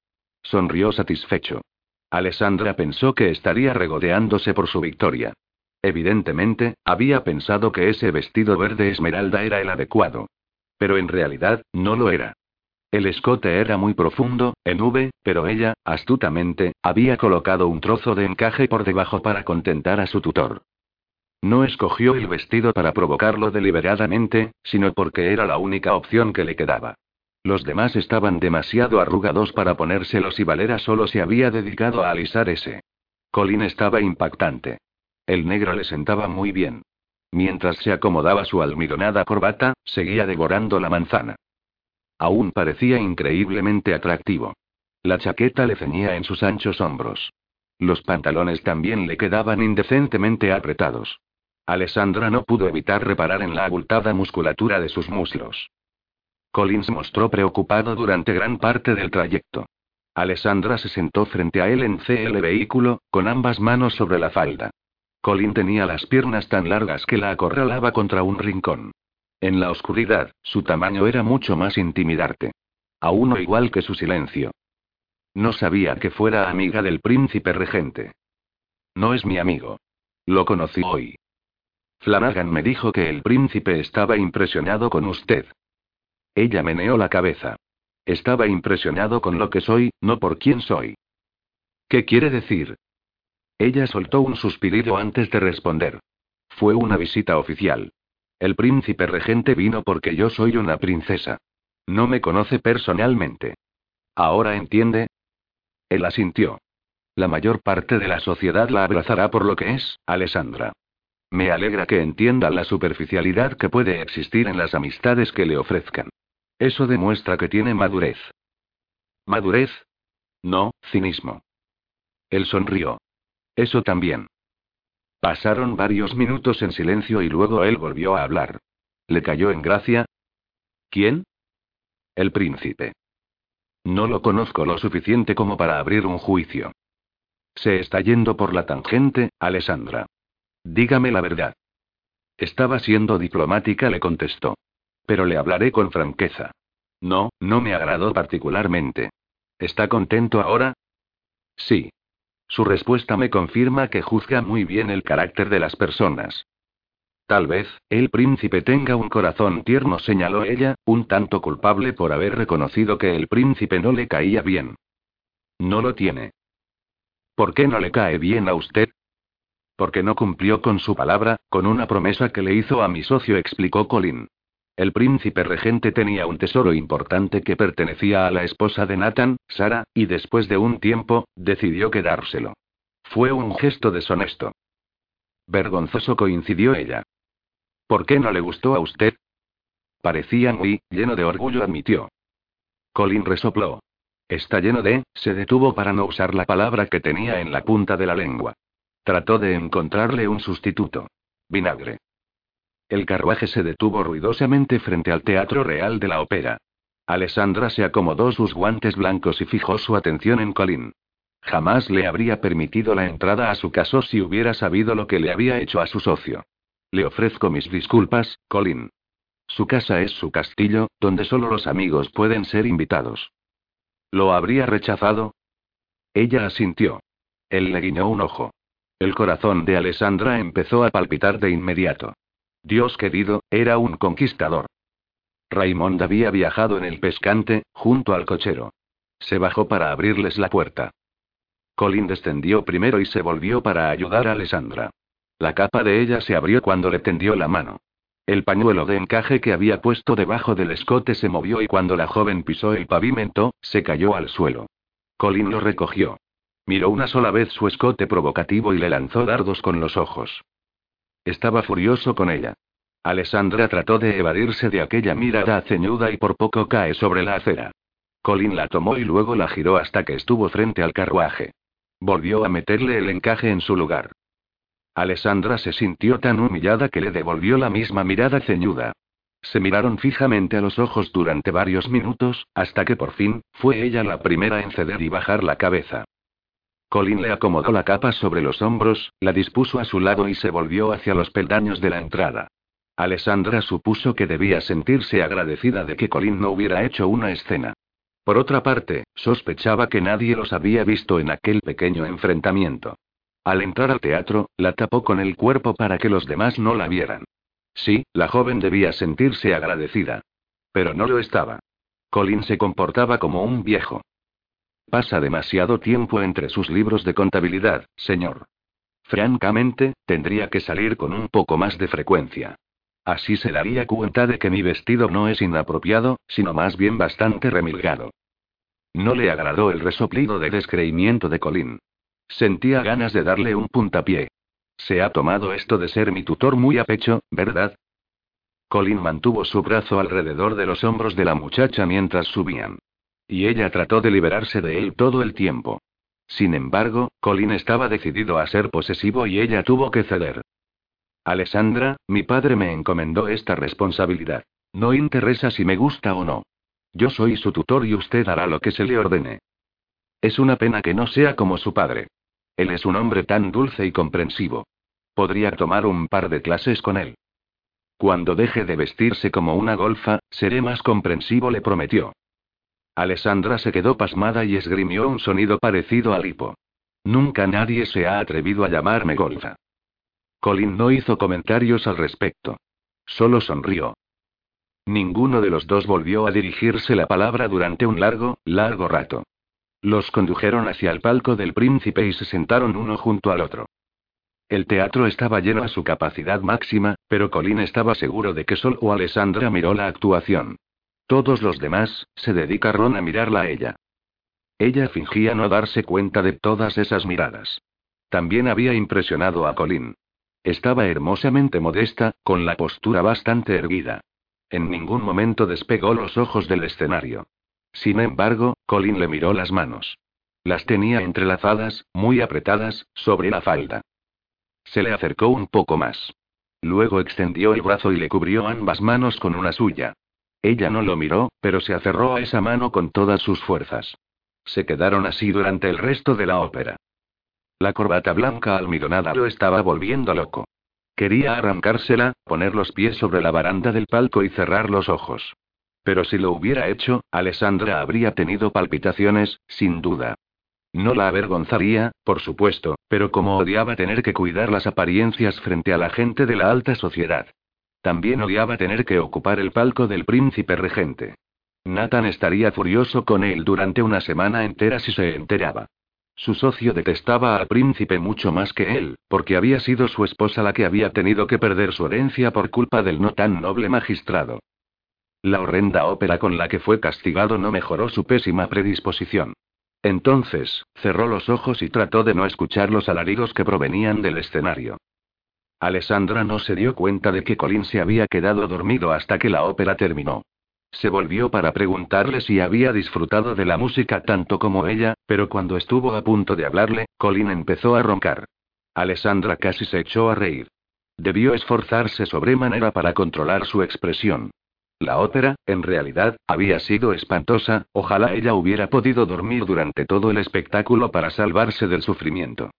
Sonrió satisfecho. Alessandra pensó que estaría regodeándose por su victoria. Evidentemente, había pensado que ese vestido verde esmeralda era el adecuado. Pero en realidad, no lo era. El escote era muy profundo, en V, pero ella, astutamente, había colocado un trozo de encaje por debajo para contentar a su tutor. No escogió el vestido para provocarlo deliberadamente, sino porque era la única opción que le quedaba. Los demás estaban demasiado arrugados para ponérselos y Valera solo se había dedicado a alisar ese. Colin estaba impactante. El negro le sentaba muy bien. Mientras se acomodaba su almidonada corbata, seguía devorando la manzana. Aún parecía increíblemente atractivo. La chaqueta le ceñía en sus anchos hombros. Los pantalones también le quedaban indecentemente apretados. Alessandra no pudo evitar reparar en la abultada musculatura de sus muslos. Colin se mostró preocupado durante gran parte del trayecto. Alessandra se sentó frente a él en CL vehículo, con ambas manos sobre la falda. Colin tenía las piernas tan largas que la acorralaba contra un rincón. En la oscuridad, su tamaño era mucho más intimidante. A uno igual que su silencio. No sabía que fuera amiga del príncipe regente. No es mi amigo. Lo conocí hoy. Flanagan me dijo que el príncipe estaba impresionado con usted. Ella meneó la cabeza. Estaba impresionado con lo que soy, no por quién soy. ¿Qué quiere decir? Ella soltó un suspirillo antes de responder. Fue una visita oficial. El príncipe regente vino porque yo soy una princesa. No me conoce personalmente. ¿Ahora entiende? Él asintió. La mayor parte de la sociedad la abrazará por lo que es, Alessandra. Me alegra que entienda la superficialidad que puede existir en las amistades que le ofrezcan. Eso demuestra que tiene madurez. ¿Madurez? No, cinismo. Él sonrió. Eso también. Pasaron varios minutos en silencio y luego él volvió a hablar. ¿Le cayó en gracia? ¿Quién? El príncipe. No lo conozco lo suficiente como para abrir un juicio. Se está yendo por la tangente, Alessandra. Dígame la verdad. Estaba siendo diplomática, le contestó. Pero le hablaré con franqueza. No, no me agradó particularmente. ¿Está contento ahora? Sí. Su respuesta me confirma que juzga muy bien el carácter de las personas. Tal vez, el príncipe tenga un corazón tierno, señaló ella, un tanto culpable por haber reconocido que el príncipe no le caía bien. No lo tiene. ¿Por qué no le cae bien a usted? Porque no cumplió con su palabra, con una promesa que le hizo a mi socio, explicó Colin. El príncipe regente tenía un tesoro importante que pertenecía a la esposa de Nathan, Sara, y después de un tiempo, decidió quedárselo. Fue un gesto deshonesto. Vergonzoso coincidió ella. ¿Por qué no le gustó a usted? Parecía muy, lleno de orgullo, admitió. Colin resopló. Está lleno de, se detuvo para no usar la palabra que tenía en la punta de la lengua. Trató de encontrarle un sustituto. Vinagre. El carruaje se detuvo ruidosamente frente al Teatro Real de la Ópera. Alessandra se acomodó sus guantes blancos y fijó su atención en Colin. Jamás le habría permitido la entrada a su caso si hubiera sabido lo que le había hecho a su socio. Le ofrezco mis disculpas, Colin. Su casa es su castillo, donde solo los amigos pueden ser invitados. ¿Lo habría rechazado? Ella asintió. Él le guiñó un ojo. El corazón de Alessandra empezó a palpitar de inmediato. Dios querido, era un conquistador. Raymond había viajado en el pescante, junto al cochero. Se bajó para abrirles la puerta. Colin descendió primero y se volvió para ayudar a Alessandra. La capa de ella se abrió cuando le tendió la mano. El pañuelo de encaje que había puesto debajo del escote se movió y cuando la joven pisó el pavimento, se cayó al suelo. Colin lo recogió. Miró una sola vez su escote provocativo y le lanzó dardos con los ojos. Estaba furioso con ella. Alessandra trató de evadirse de aquella mirada ceñuda y por poco cae sobre la acera. Colin la tomó y luego la giró hasta que estuvo frente al carruaje. Volvió a meterle el encaje en su lugar. Alessandra se sintió tan humillada que le devolvió la misma mirada ceñuda. Se miraron fijamente a los ojos durante varios minutos, hasta que por fin, fue ella la primera en ceder y bajar la cabeza. Colin le acomodó la capa sobre los hombros, la dispuso a su lado y se volvió hacia los peldaños de la entrada. Alessandra supuso que debía sentirse agradecida de que Colin no hubiera hecho una escena. Por otra parte, sospechaba que nadie los había visto en aquel pequeño enfrentamiento. Al entrar al teatro, la tapó con el cuerpo para que los demás no la vieran. Sí, la joven debía sentirse agradecida. Pero no lo estaba. Colin se comportaba como un viejo. Pasa demasiado tiempo entre sus libros de contabilidad, señor. Francamente, tendría que salir con un poco más de frecuencia. Así se daría cuenta de que mi vestido no es inapropiado, sino más bien bastante remilgado. No le agradó el resoplido de descreimiento de Colin. Sentía ganas de darle un puntapié. Se ha tomado esto de ser mi tutor muy a pecho, ¿verdad? Colin mantuvo su brazo alrededor de los hombros de la muchacha mientras subían. Y ella trató de liberarse de él todo el tiempo. Sin embargo, Colin estaba decidido a ser posesivo y ella tuvo que ceder. Alessandra, mi padre me encomendó esta responsabilidad. No interesa si me gusta o no. Yo soy su tutor y usted hará lo que se le ordene. Es una pena que no sea como su padre. Él es un hombre tan dulce y comprensivo. Podría tomar un par de clases con él. Cuando deje de vestirse como una golfa, seré más comprensivo, le prometió. Alessandra se quedó pasmada y esgrimió un sonido parecido al hipo. Nunca nadie se ha atrevido a llamarme golfa. Colin no hizo comentarios al respecto. Solo sonrió. Ninguno de los dos volvió a dirigirse la palabra durante un largo, largo rato. Los condujeron hacia el palco del príncipe y se sentaron uno junto al otro. El teatro estaba lleno a su capacidad máxima, pero Colin estaba seguro de que solo Alessandra miró la actuación. Todos los demás, se dedicaron a mirarla a ella. Ella fingía no darse cuenta de todas esas miradas. También había impresionado a Colin. Estaba hermosamente modesta, con la postura bastante erguida. En ningún momento despegó los ojos del escenario. Sin embargo, Colin le miró las manos. Las tenía entrelazadas, muy apretadas, sobre la falda. Se le acercó un poco más. Luego extendió el brazo y le cubrió ambas manos con una suya. Ella no lo miró, pero se aferró a esa mano con todas sus fuerzas. Se quedaron así durante el resto de la ópera. La corbata blanca almidonada lo estaba volviendo loco. Quería arrancársela, poner los pies sobre la baranda del palco y cerrar los ojos. Pero si lo hubiera hecho, Alessandra habría tenido palpitaciones, sin duda. No la avergonzaría, por supuesto, pero como odiaba tener que cuidar las apariencias frente a la gente de la alta sociedad. También odiaba tener que ocupar el palco del príncipe regente. Nathan estaría furioso con él durante una semana entera si se enteraba. Su socio detestaba al príncipe mucho más que él, porque había sido su esposa la que había tenido que perder su herencia por culpa del no tan noble magistrado. La horrenda ópera con la que fue castigado no mejoró su pésima predisposición. Entonces, cerró los ojos y trató de no escuchar los alaridos que provenían del escenario. Alessandra no se dio cuenta de que Colin se había quedado dormido hasta que la ópera terminó. Se volvió para preguntarle si había disfrutado de la música tanto como ella, pero cuando estuvo a punto de hablarle, Colin empezó a roncar. Alessandra casi se echó a reír. Debió esforzarse sobremanera para controlar su expresión. La ópera, en realidad, había sido espantosa, ojalá ella hubiera podido dormir durante todo el espectáculo para salvarse del sufrimiento.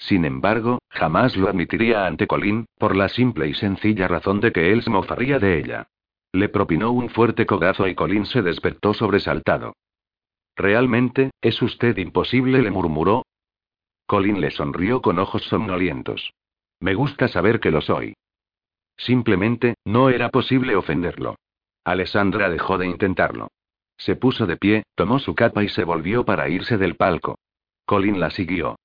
Sin embargo, jamás lo admitiría ante Colin, por la simple y sencilla razón de que él se mofaría de ella. Le propinó un fuerte codazo y Colin se despertó sobresaltado. Realmente, es usted imposible, le murmuró. Colin le sonrió con ojos somnolientos. Me gusta saber que lo soy. Simplemente, no era posible ofenderlo. Alessandra dejó de intentarlo. Se puso de pie, tomó su capa y se volvió para irse del palco. Colin la siguió.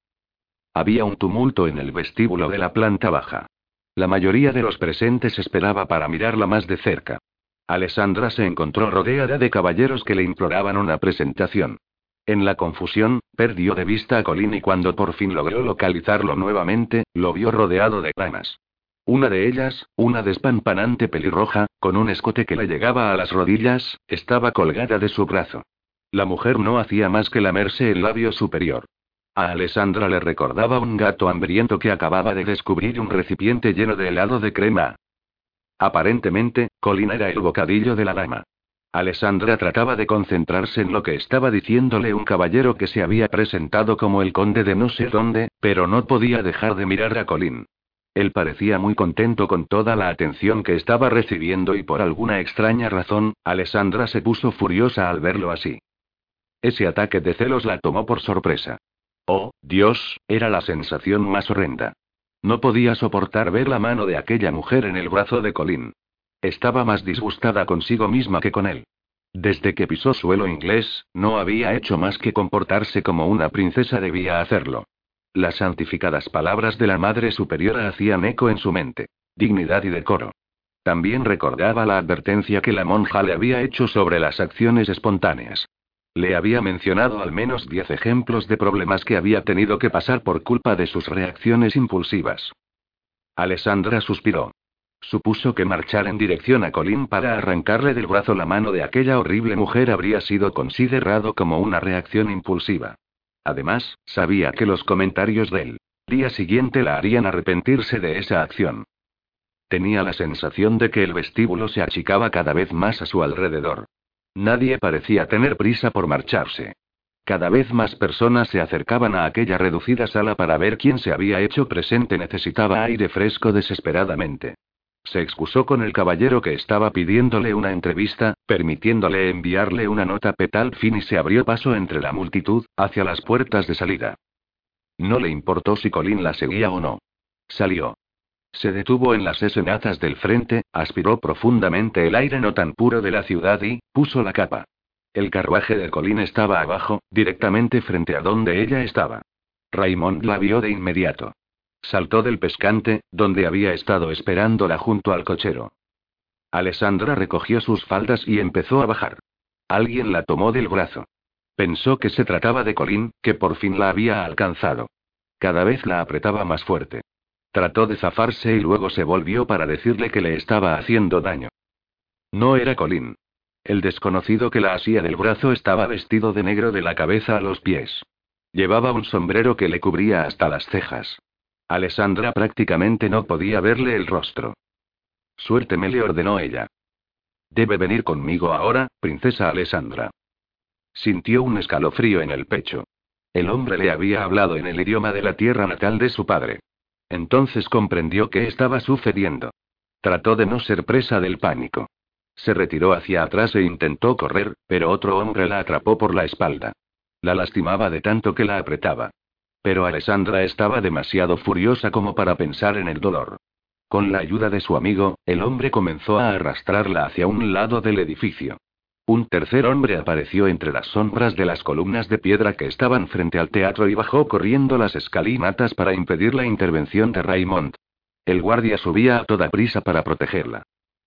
Había un tumulto en el vestíbulo de la planta baja. La mayoría de los presentes esperaba para mirarla más de cerca. Alessandra se encontró rodeada de caballeros que le imploraban una presentación. En la confusión, perdió de vista a Colin y cuando por fin logró localizarlo nuevamente, lo vio rodeado de damas. Una de ellas, una despampanante pelirroja, con un escote que le llegaba a las rodillas, estaba colgada de su brazo. La mujer no hacía más que lamerse el labio superior. A Alessandra le recordaba un gato hambriento que acababa de descubrir un recipiente lleno de helado de crema. Aparentemente, Colin era el bocadillo de la dama. Alessandra trataba de concentrarse en lo que estaba diciéndole un caballero que se había presentado como el conde de no sé dónde, pero no podía dejar de mirar a Colin. Él parecía muy contento con toda la atención que estaba recibiendo y por alguna extraña razón, Alessandra se puso furiosa al verlo así. Ese ataque de celos la tomó por sorpresa. Oh, Dios, era la sensación más horrenda. No podía soportar ver la mano de aquella mujer en el brazo de Colin. Estaba más disgustada consigo misma que con él. Desde que pisó suelo inglés, no había hecho más que comportarse como una princesa debía hacerlo. Las santificadas palabras de la Madre Superiora hacían eco en su mente. Dignidad y decoro. También recordaba la advertencia que la monja le había hecho sobre las acciones espontáneas. Le había mencionado al menos diez ejemplos de problemas que había tenido que pasar por culpa de sus reacciones impulsivas. Alessandra suspiró. Supuso que marchar en dirección a Colin para arrancarle del brazo la mano de aquella horrible mujer habría sido considerado como una reacción impulsiva. Además, sabía que los comentarios del día siguiente la harían arrepentirse de esa acción. Tenía la sensación de que el vestíbulo se achicaba cada vez más a su alrededor. Nadie parecía tener prisa por marcharse. Cada vez más personas se acercaban a aquella reducida sala para ver quién se había hecho presente necesitaba aire fresco desesperadamente. Se excusó con el caballero que estaba pidiéndole una entrevista, permitiéndole enviarle una nota petal fin y se abrió paso entre la multitud, hacia las puertas de salida. No le importó si Colin la seguía o no. Salió. Se detuvo en las escenatas del frente, aspiró profundamente el aire no tan puro de la ciudad y, puso la capa. El carruaje de Colin estaba abajo, directamente frente a donde ella estaba. Raymond la vio de inmediato. Saltó del pescante, donde había estado esperándola junto al cochero. Alessandra recogió sus faldas y empezó a bajar. Alguien la tomó del brazo. Pensó que se trataba de Colin, que por fin la había alcanzado. Cada vez la apretaba más fuerte. Trató de zafarse y luego se volvió para decirle que le estaba haciendo daño. No era Colin. El desconocido que la asía del brazo estaba vestido de negro de la cabeza a los pies. Llevaba un sombrero que le cubría hasta las cejas. Alessandra prácticamente no podía verle el rostro. Suérteme, le ordenó ella. Debe venir conmigo ahora, princesa Alessandra. Sintió un escalofrío en el pecho. El hombre le había hablado en el idioma de la tierra natal de su padre. Entonces comprendió qué estaba sucediendo. Trató de no ser presa del pánico. Se retiró hacia atrás e intentó correr, pero otro hombre la atrapó por la espalda. La lastimaba de tanto que la apretaba. Pero Alessandra estaba demasiado furiosa como para pensar en el dolor. Con la ayuda de su amigo, el hombre comenzó a arrastrarla hacia un lado del edificio. Un tercer hombre apareció entre las sombras de las columnas de piedra que estaban frente al teatro y bajó corriendo las escalinatas para impedir la intervención de Raymond. El guardia subía a toda prisa para protegerla.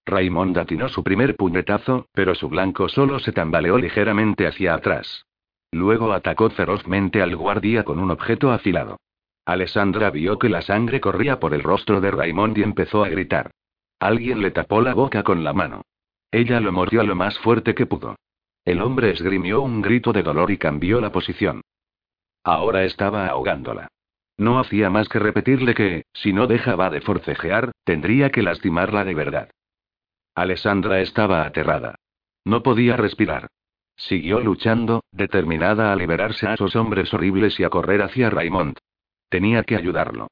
Raymond atinó su primer puñetazo, pero su blanco solo se tambaleó ligeramente hacia atrás. Luego atacó ferozmente al guardia con un objeto afilado. Alessandra vio que la sangre corría por el rostro de Raymond y empezó a gritar. Alguien le tapó la boca con la mano. Ella lo mordió lo más fuerte que pudo. El hombre esgrimió un grito de dolor y cambió la posición. Ahora estaba ahogándola. No hacía más que repetirle que, si no dejaba de forcejear, tendría que lastimarla de verdad. Alessandra estaba aterrada. No podía respirar. Siguió luchando, determinada a liberarse a esos hombres horribles y a correr hacia Raymond. Tenía que ayudarlo.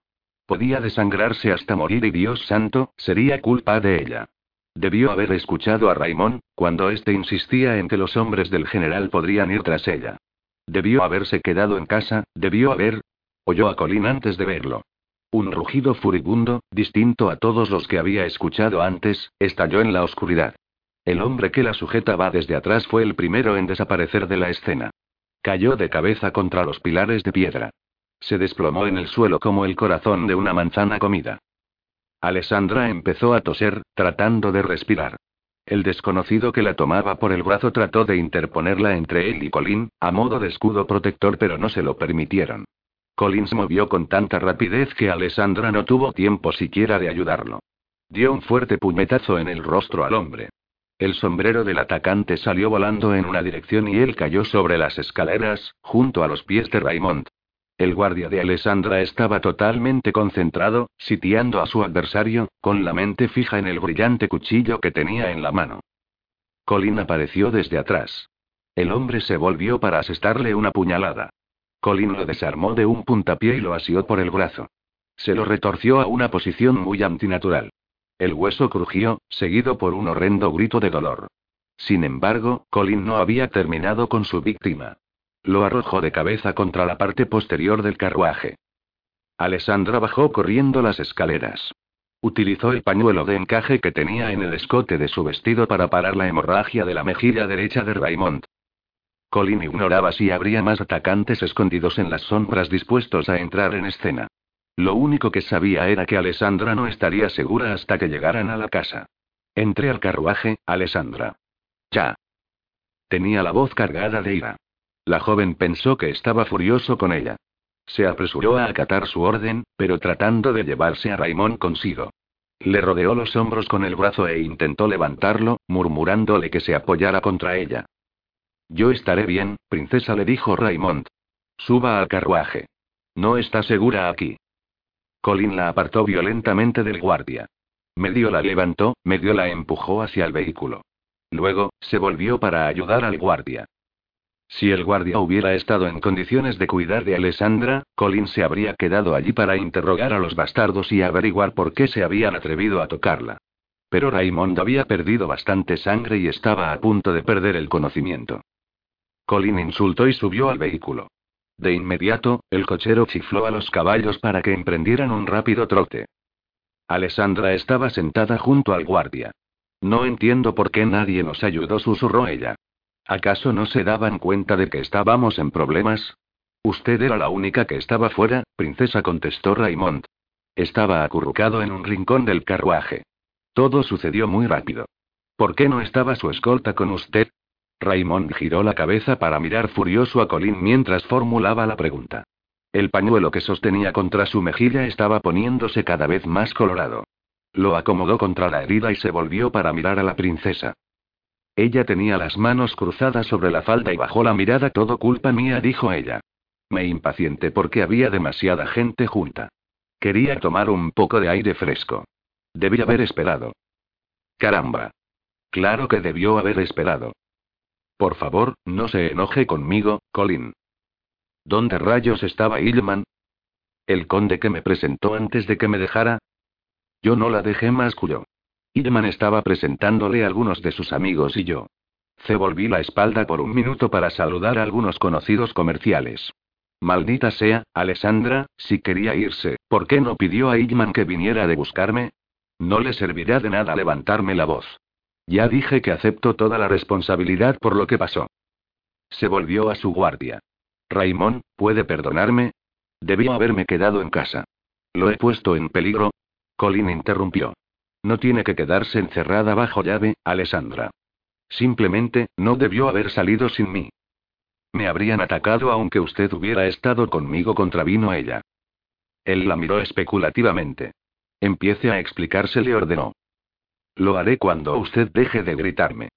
Podía desangrarse hasta morir y Dios santo, sería culpa de ella. Debió haber escuchado a Raymond, cuando éste insistía en que los hombres del general podrían ir tras ella. Debió haberse quedado en casa, debió haber... Oyó a Colin antes de verlo. Un rugido furibundo, distinto a todos los que había escuchado antes, estalló en la oscuridad. El hombre que la sujetaba desde atrás fue el primero en desaparecer de la escena. Cayó de cabeza contra los pilares de piedra. Se desplomó en el suelo como el corazón de una manzana comida. Alessandra empezó a toser, tratando de respirar. El desconocido que la tomaba por el brazo trató de interponerla entre él y Colin, a modo de escudo protector, pero no se lo permitieron. Colin se movió con tanta rapidez que Alessandra no tuvo tiempo siquiera de ayudarlo. Dio un fuerte puñetazo en el rostro al hombre. El sombrero del atacante salió volando en una dirección y él cayó sobre las escaleras, junto a los pies de Raymond. El guardia de Alessandra estaba totalmente concentrado, sitiando a su adversario, con la mente fija en el brillante cuchillo que tenía en la mano. Colin apareció desde atrás. El hombre se volvió para asestarle una puñalada. Colin lo desarmó de un puntapié y lo asió por el brazo. Se lo retorció a una posición muy antinatural. El hueso crujió, seguido por un horrendo grito de dolor. Sin embargo, Colin no había terminado con su víctima. Lo arrojó de cabeza contra la parte posterior del carruaje. Alessandra bajó corriendo las escaleras. Utilizó el pañuelo de encaje que tenía en el escote de su vestido para parar la hemorragia de la mejilla derecha de Raymond. Colin ignoraba si habría más atacantes escondidos en las sombras dispuestos a entrar en escena. Lo único que sabía era que Alessandra no estaría segura hasta que llegaran a la casa. Entré al carruaje, Alessandra. Ya. Tenía la voz cargada de ira. La joven pensó que estaba furioso con ella. Se apresuró a acatar su orden, pero tratando de llevarse a Raymond consigo. Le rodeó los hombros con el brazo e intentó levantarlo, murmurándole que se apoyara contra ella. Yo estaré bien, princesa, le dijo Raymond. Suba al carruaje. No está segura aquí. Colin la apartó violentamente del guardia. Medio la levantó, medio la empujó hacia el vehículo. Luego, se volvió para ayudar al guardia. Si el guardia hubiera estado en condiciones de cuidar de Alessandra, Colin se habría quedado allí para interrogar a los bastardos y averiguar por qué se habían atrevido a tocarla. Pero Raymond había perdido bastante sangre y estaba a punto de perder el conocimiento. Colin insultó y subió al vehículo. De inmediato, el cochero chifló a los caballos para que emprendieran un rápido trote. Alessandra estaba sentada junto al guardia. No entiendo por qué nadie nos ayudó, susurró ella. ¿Acaso no se daban cuenta de que estábamos en problemas? Usted era la única que estaba fuera, princesa, contestó Raymond. Estaba acurrucado en un rincón del carruaje. Todo sucedió muy rápido. ¿Por qué no estaba su escolta con usted? Raymond giró la cabeza para mirar furioso a Colin mientras formulaba la pregunta. El pañuelo que sostenía contra su mejilla estaba poniéndose cada vez más colorado. Lo acomodó contra la herida y se volvió para mirar a la princesa. Ella tenía las manos cruzadas sobre la falda y bajó la mirada. Todo culpa mía, dijo ella. Me impaciente porque había demasiada gente junta. Quería tomar un poco de aire fresco. Debí haber esperado. Caramba. Claro que debió haber esperado. Por favor, no se enoje conmigo, Colin. ¿Dónde rayos estaba Ilman? ¿El conde que me presentó antes de que me dejara? Yo no la dejé más, cuyo. Irman estaba presentándole a algunos de sus amigos y yo. Se volví la espalda por un minuto para saludar a algunos conocidos comerciales. Maldita sea, Alessandra, si quería irse, ¿por qué no pidió a Igman que viniera de buscarme? No le servirá de nada levantarme la voz. Ya dije que acepto toda la responsabilidad por lo que pasó. Se volvió a su guardia. Raymond, ¿puede perdonarme? Debió haberme quedado en casa. ¿Lo he puesto en peligro? Colin interrumpió. No tiene que quedarse encerrada bajo llave, Alessandra. Simplemente, no debió haber salido sin mí. Me habrían atacado aunque usted hubiera estado conmigo, contravino ella. Él la miró especulativamente. Empiece a explicarse, le ordenó. Lo haré cuando usted deje de gritarme.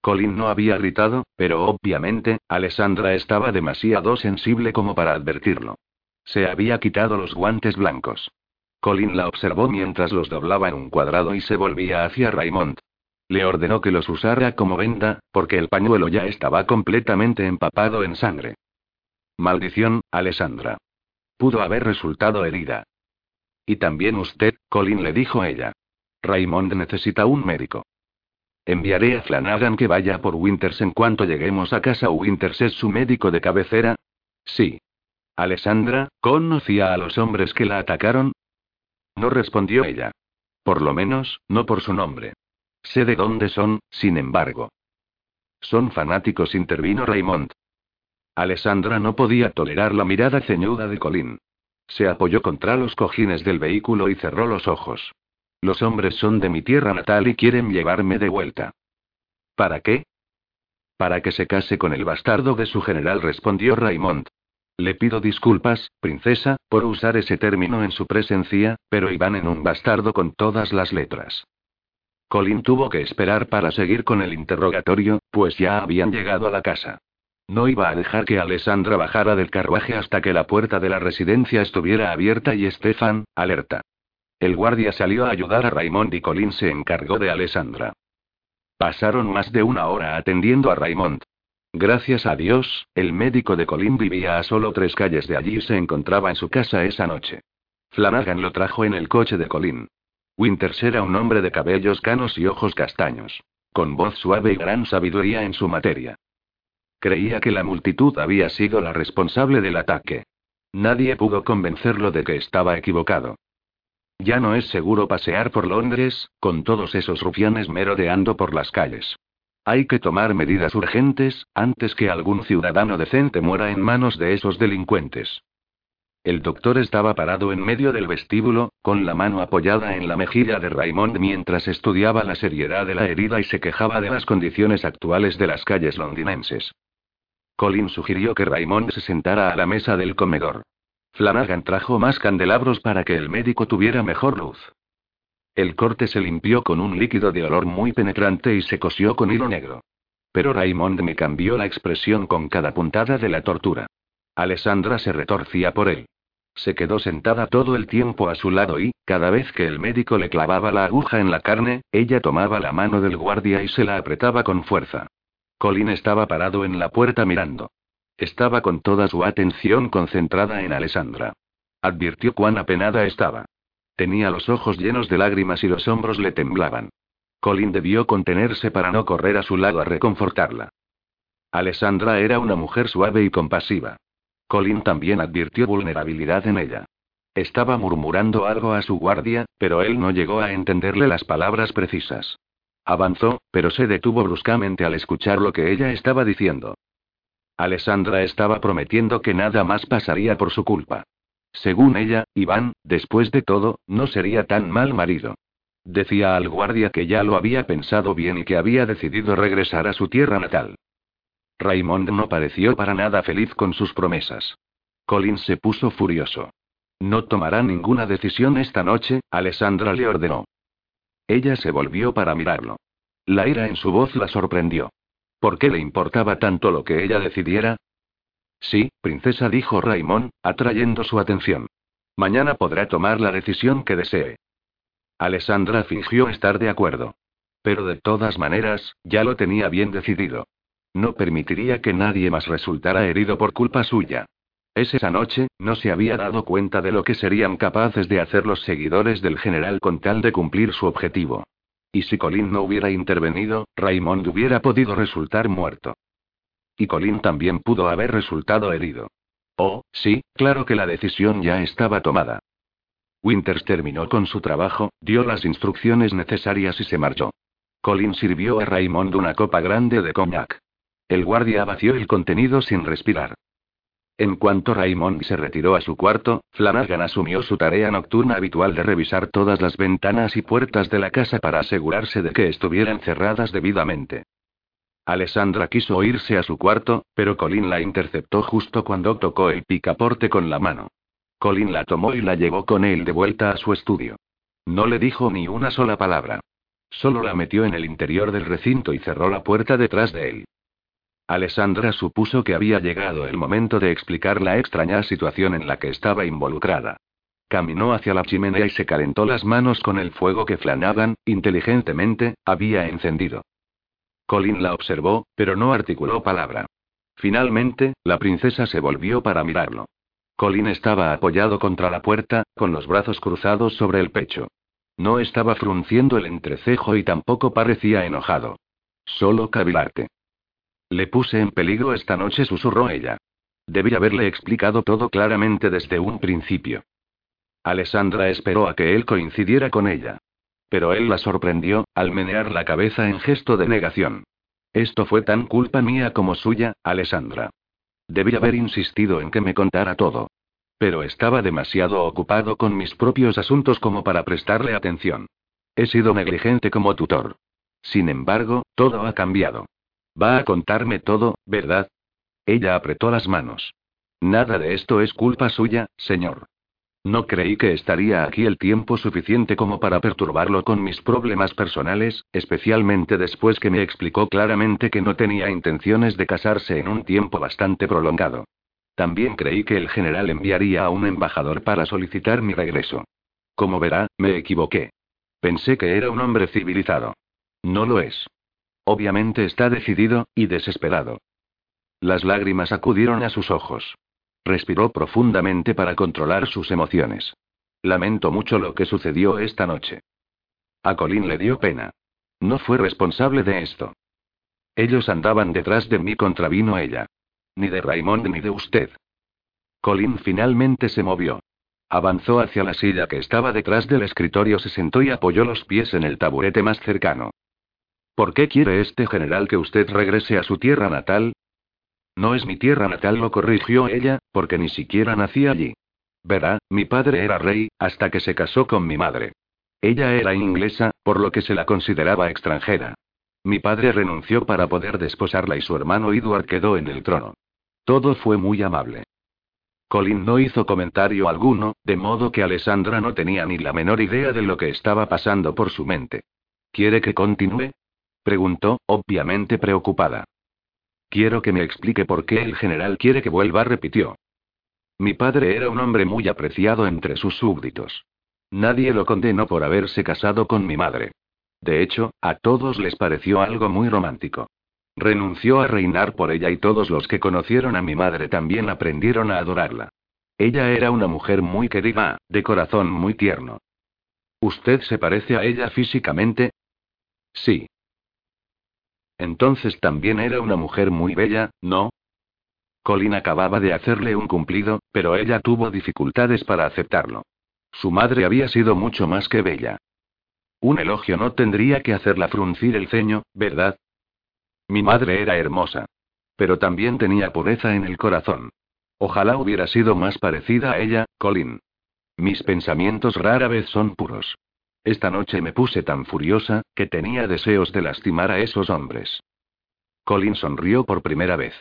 Colin no había gritado, pero obviamente, Alessandra estaba demasiado sensible como para advertirlo. Se había quitado los guantes blancos. Colin la observó mientras los doblaba en un cuadrado y se volvía hacia Raymond. Le ordenó que los usara como venda, porque el pañuelo ya estaba completamente empapado en sangre. Maldición, Alessandra. Pudo haber resultado herida. Y también usted, Colin le dijo ella. Raymond necesita un médico. Enviaré a Flanagan que vaya por Winters en cuanto lleguemos a casa. ¿Winters es su médico de cabecera? Sí. Alessandra, ¿conocía a los hombres que la atacaron? No respondió ella. Por lo menos, no por su nombre. Sé de dónde son, sin embargo. Son fanáticos, intervino Raymond. Alessandra no podía tolerar la mirada ceñuda de Colin. Se apoyó contra los cojines del vehículo y cerró los ojos. Los hombres son de mi tierra natal y quieren llevarme de vuelta. ¿Para qué? Para que se case con el bastardo de su general, respondió Raymond. Le pido disculpas, princesa, por usar ese término en su presencia, pero iban en un bastardo con todas las letras. Colin tuvo que esperar para seguir con el interrogatorio, pues ya habían llegado a la casa. No iba a dejar que Alessandra bajara del carruaje hasta que la puerta de la residencia estuviera abierta y Stefan, alerta. El guardia salió a ayudar a Raymond y Colin se encargó de Alessandra. Pasaron más de una hora atendiendo a Raymond. Gracias a Dios, el médico de Colin vivía a solo tres calles de allí y se encontraba en su casa esa noche. Flanagan lo trajo en el coche de Colin. Winters era un hombre de cabellos canos y ojos castaños. Con voz suave y gran sabiduría en su materia. Creía que la multitud había sido la responsable del ataque. Nadie pudo convencerlo de que estaba equivocado. Ya no es seguro pasear por Londres, con todos esos rufianes merodeando por las calles. Hay que tomar medidas urgentes, antes que algún ciudadano decente muera en manos de esos delincuentes. El doctor estaba parado en medio del vestíbulo, con la mano apoyada en la mejilla de Raymond mientras estudiaba la seriedad de la herida y se quejaba de las condiciones actuales de las calles londinenses. Colin sugirió que Raymond se sentara a la mesa del comedor. Flanagan trajo más candelabros para que el médico tuviera mejor luz. El corte se limpió con un líquido de olor muy penetrante y se cosió con hilo negro. Pero Raymond me cambió la expresión con cada puntada de la tortura. Alessandra se retorcía por él. Se quedó sentada todo el tiempo a su lado y, cada vez que el médico le clavaba la aguja en la carne, ella tomaba la mano del guardia y se la apretaba con fuerza. Colin estaba parado en la puerta mirando. Estaba con toda su atención concentrada en Alessandra. Advirtió cuán apenada estaba. Tenía los ojos llenos de lágrimas y los hombros le temblaban. Colin debió contenerse para no correr a su lado a reconfortarla. Alessandra era una mujer suave y compasiva. Colin también advirtió vulnerabilidad en ella. Estaba murmurando algo a su guardia, pero él no llegó a entenderle las palabras precisas. Avanzó, pero se detuvo bruscamente al escuchar lo que ella estaba diciendo. Alessandra estaba prometiendo que nada más pasaría por su culpa. Según ella, Iván, después de todo, no sería tan mal marido. Decía al guardia que ya lo había pensado bien y que había decidido regresar a su tierra natal. Raymond no pareció para nada feliz con sus promesas. Colin se puso furioso. No tomará ninguna decisión esta noche, Alessandra le ordenó. Ella se volvió para mirarlo. La ira en su voz la sorprendió. ¿Por qué le importaba tanto lo que ella decidiera? Sí, princesa, dijo Raymond, atrayendo su atención. Mañana podrá tomar la decisión que desee. Alessandra fingió estar de acuerdo. Pero de todas maneras, ya lo tenía bien decidido. No permitiría que nadie más resultara herido por culpa suya. Esa noche, no se había dado cuenta de lo que serían capaces de hacer los seguidores del general con tal de cumplir su objetivo. Y si Colin no hubiera intervenido, Raymond hubiera podido resultar muerto. Y Colin también pudo haber resultado herido. Oh, sí, claro que la decisión ya estaba tomada. Winters terminó con su trabajo, dio las instrucciones necesarias y se marchó. Colin sirvió a Raymond una copa grande de cognac. El guardia vació el contenido sin respirar. En cuanto Raymond se retiró a su cuarto, Flanagan asumió su tarea nocturna habitual de revisar todas las ventanas y puertas de la casa para asegurarse de que estuvieran cerradas debidamente. Alessandra quiso irse a su cuarto, pero Colin la interceptó justo cuando tocó el picaporte con la mano. Colin la tomó y la llevó con él de vuelta a su estudio. No le dijo ni una sola palabra. Solo la metió en el interior del recinto y cerró la puerta detrás de él. Alessandra supuso que había llegado el momento de explicar la extraña situación en la que estaba involucrada. Caminó hacia la chimenea y se calentó las manos con el fuego que Flanagan, inteligentemente, había encendido. Colin la observó, pero no articuló palabra. Finalmente, la princesa se volvió para mirarlo. Colin estaba apoyado contra la puerta, con los brazos cruzados sobre el pecho. No estaba frunciendo el entrecejo y tampoco parecía enojado. Solo cavilarte. Le puse en peligro esta noche, susurró ella. Debí haberle explicado todo claramente desde un principio. Alessandra esperó a que él coincidiera con ella. Pero él la sorprendió, al menear la cabeza en gesto de negación. Esto fue tan culpa mía como suya, Alessandra. Debí haber insistido en que me contara todo. Pero estaba demasiado ocupado con mis propios asuntos como para prestarle atención. He sido negligente como tutor. Sin embargo, todo ha cambiado. Va a contarme todo, ¿verdad? Ella apretó las manos. Nada de esto es culpa suya, señor. No creí que estaría aquí el tiempo suficiente como para perturbarlo con mis problemas personales, especialmente después que me explicó claramente que no tenía intenciones de casarse en un tiempo bastante prolongado. También creí que el general enviaría a un embajador para solicitar mi regreso. Como verá, me equivoqué. Pensé que era un hombre civilizado. No lo es. Obviamente está decidido, y desesperado. Las lágrimas acudieron a sus ojos. Respiró profundamente para controlar sus emociones. Lamento mucho lo que sucedió esta noche. A Colin le dio pena. No fue responsable de esto. Ellos andaban detrás de mí, contravino ella. Ni de Raymond ni de usted. Colin finalmente se movió. Avanzó hacia la silla que estaba detrás del escritorio, se sentó y apoyó los pies en el taburete más cercano. ¿Por qué quiere este general que usted regrese a su tierra natal? No es mi tierra natal, lo corrigió ella, porque ni siquiera nací allí. Verá, mi padre era rey, hasta que se casó con mi madre. Ella era inglesa, por lo que se la consideraba extranjera. Mi padre renunció para poder desposarla y su hermano Edward quedó en el trono. Todo fue muy amable. Colin no hizo comentario alguno, de modo que Alessandra no tenía ni la menor idea de lo que estaba pasando por su mente. ¿Quiere que continúe? Preguntó, obviamente preocupada. Quiero que me explique por qué el general quiere que vuelva, repitió. Mi padre era un hombre muy apreciado entre sus súbditos. Nadie lo condenó por haberse casado con mi madre. De hecho, a todos les pareció algo muy romántico. Renunció a reinar por ella y todos los que conocieron a mi madre también aprendieron a adorarla. Ella era una mujer muy querida, de corazón muy tierno. ¿Usted se parece a ella físicamente? Sí. Entonces también era una mujer muy bella, ¿no? Colin acababa de hacerle un cumplido, pero ella tuvo dificultades para aceptarlo. Su madre había sido mucho más que bella. Un elogio no tendría que hacerla fruncir el ceño, ¿verdad? Mi madre era hermosa. Pero también tenía pureza en el corazón. Ojalá hubiera sido más parecida a ella, Colin. Mis pensamientos rara vez son puros. Esta noche me puse tan furiosa, que tenía deseos de lastimar a esos hombres. Colin sonrió por primera vez.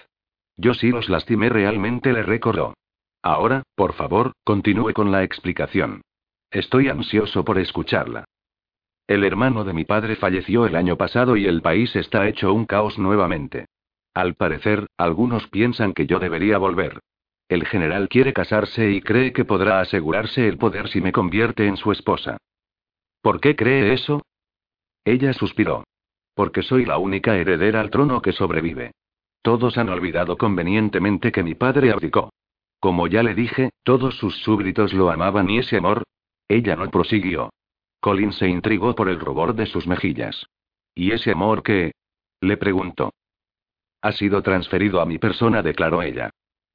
Yo sí los lastimé realmente, le recordó. Ahora, por favor, continúe con la explicación. Estoy ansioso por escucharla. El hermano de mi padre falleció el año pasado y el país está hecho un caos nuevamente. Al parecer, algunos piensan que yo debería volver. El general quiere casarse y cree que podrá asegurarse el poder si me convierte en su esposa. ¿Por qué cree eso? Ella suspiró. Porque soy la única heredera al trono que sobrevive. Todos han olvidado convenientemente que mi padre abdicó. Como ya le dije, todos sus súbditos lo amaban y ese amor. Ella no prosiguió. Colin se intrigó por el rubor de sus mejillas. ¿Y ese amor qué? Le preguntó. Ha sido transferido a mi persona, declaró ella.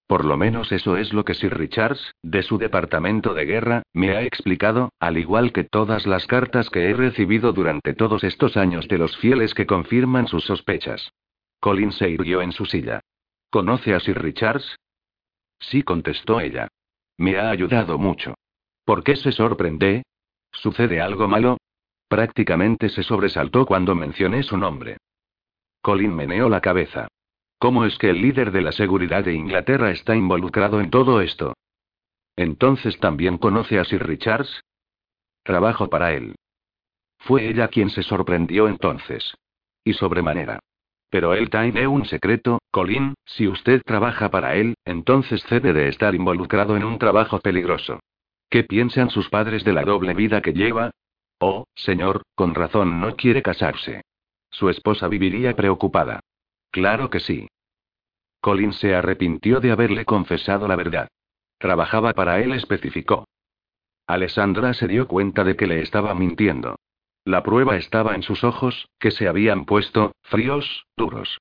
Por lo menos eso es lo que Sir Richards, de su departamento de guerra, me ha explicado, al igual que todas las cartas que he recibido durante todos estos años de los fieles que confirman sus sospechas. Colin se irguió en su silla. ¿Conoce a Sir Richards? Sí, contestó ella. Me ha ayudado mucho. ¿Por qué se sorprende? ¿Sucede algo malo? Prácticamente se sobresaltó cuando mencioné su nombre. Colin meneó la cabeza. ¿Cómo es que el líder de la seguridad de Inglaterra está involucrado en todo esto? Entonces también conoce a Sir Richards? Trabajo para él. Fue ella quien se sorprendió entonces. Y sobremanera. Pero él tiene un secreto, Colin, si usted trabaja para él, entonces cede de estar involucrado en un trabajo peligroso. ¿Qué piensan sus padres de la doble vida que lleva? Oh, señor, con razón no quiere casarse. Su esposa viviría preocupada. Claro que sí. Colin se arrepintió de haberle confesado la verdad. Trabajaba para él, especificó. Alessandra se dio cuenta de que le estaba mintiendo. La prueba estaba en sus ojos, que se habían puesto, fríos, duros.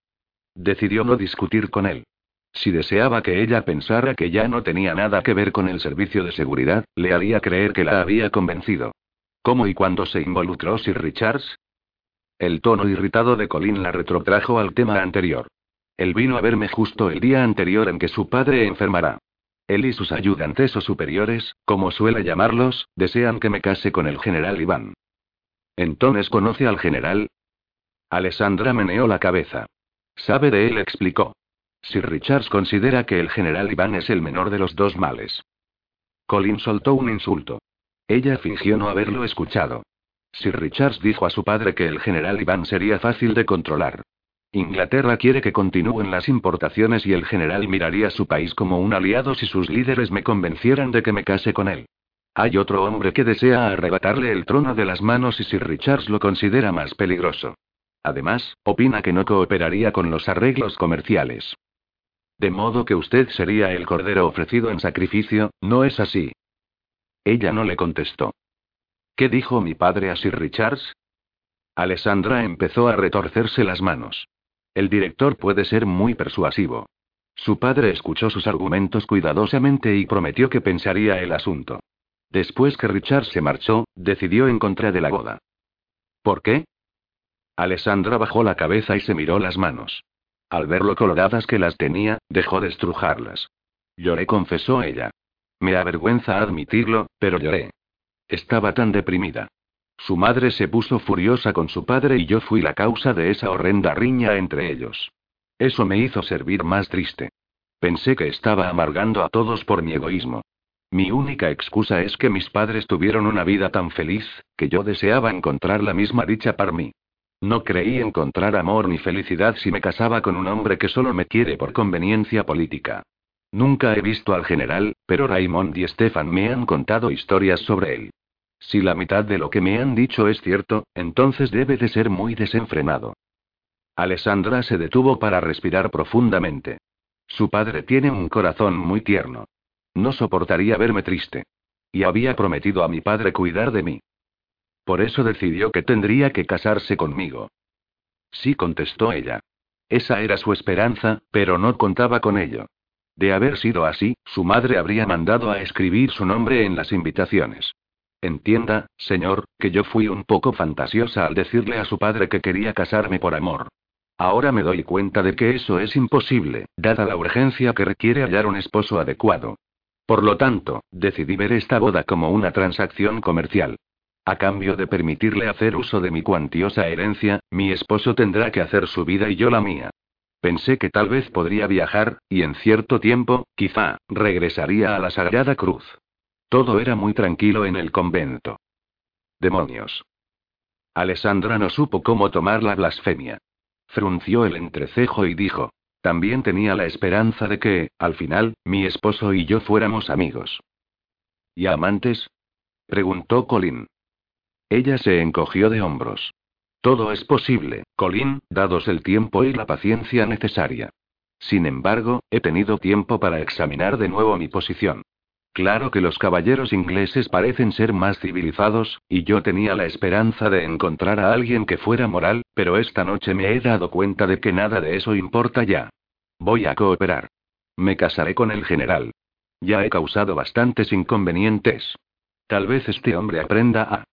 Decidió no discutir con él. Si deseaba que ella pensara que ya no tenía nada que ver con el servicio de seguridad, le haría creer que la había convencido. ¿Cómo y cuándo se involucró Sir Richards? El tono irritado de Colin la retrotrajo al tema anterior. Él vino a verme justo el día anterior en que su padre enfermará. Él y sus ayudantes o superiores, como suele llamarlos, desean que me case con el general Iván. ¿Entonces conoce al general? Alessandra meneó la cabeza. Sabe de él, explicó. Sir Richards considera que el general Iván es el menor de los dos males. Colin soltó un insulto. Ella fingió no haberlo escuchado. Sir Richards dijo a su padre que el general Iván sería fácil de controlar. Inglaterra quiere que continúen las importaciones y el general miraría su país como un aliado si sus líderes me convencieran de que me case con él. Hay otro hombre que desea arrebatarle el trono de las manos y Sir Richards lo considera más peligroso. Además, opina que no cooperaría con los arreglos comerciales. De modo que usted sería el cordero ofrecido en sacrificio, ¿no es así? Ella no le contestó. ¿Qué dijo mi padre a Sir Richards? Alessandra empezó a retorcerse las manos. El director puede ser muy persuasivo. Su padre escuchó sus argumentos cuidadosamente y prometió que pensaría el asunto. Después que Richard se marchó, decidió en contra de la boda. ¿Por qué? Alessandra bajó la cabeza y se miró las manos. Al ver lo coloradas que las tenía, dejó de estrujarlas. Lloré, confesó ella. Me avergüenza admitirlo, pero lloré. Estaba tan deprimida. Su madre se puso furiosa con su padre y yo fui la causa de esa horrenda riña entre ellos. Eso me hizo servir más triste. Pensé que estaba amargando a todos por mi egoísmo. Mi única excusa es que mis padres tuvieron una vida tan feliz, que yo deseaba encontrar la misma dicha para mí. No creí encontrar amor ni felicidad si me casaba con un hombre que solo me quiere por conveniencia política. Nunca he visto al general, pero Raymond y Stefan me han contado historias sobre él. Si la mitad de lo que me han dicho es cierto, entonces debe de ser muy desenfrenado. Alessandra se detuvo para respirar profundamente. Su padre tiene un corazón muy tierno. No soportaría verme triste. Y había prometido a mi padre cuidar de mí. Por eso decidió que tendría que casarse conmigo. Sí, contestó ella. Esa era su esperanza, pero no contaba con ello. De haber sido así, su madre habría mandado a escribir su nombre en las invitaciones. Entienda, señor, que yo fui un poco fantasiosa al decirle a su padre que quería casarme por amor. Ahora me doy cuenta de que eso es imposible, dada la urgencia que requiere hallar un esposo adecuado. Por lo tanto, decidí ver esta boda como una transacción comercial. A cambio de permitirle hacer uso de mi cuantiosa herencia, mi esposo tendrá que hacer su vida y yo la mía. Pensé que tal vez podría viajar, y en cierto tiempo, quizá, regresaría a la Sagrada Cruz. Todo era muy tranquilo en el convento. Demonios. Alessandra no supo cómo tomar la blasfemia. Frunció el entrecejo y dijo. También tenía la esperanza de que, al final, mi esposo y yo fuéramos amigos. ¿Y amantes? preguntó Colin. Ella se encogió de hombros. Todo es posible, Colin, dados el tiempo y la paciencia necesaria. Sin embargo, he tenido tiempo para examinar de nuevo mi posición. Claro que los caballeros ingleses parecen ser más civilizados, y yo tenía la esperanza de encontrar a alguien que fuera moral, pero esta noche me he dado cuenta de que nada de eso importa ya. Voy a cooperar. Me casaré con el general. Ya he causado bastantes inconvenientes. Tal vez este hombre aprenda a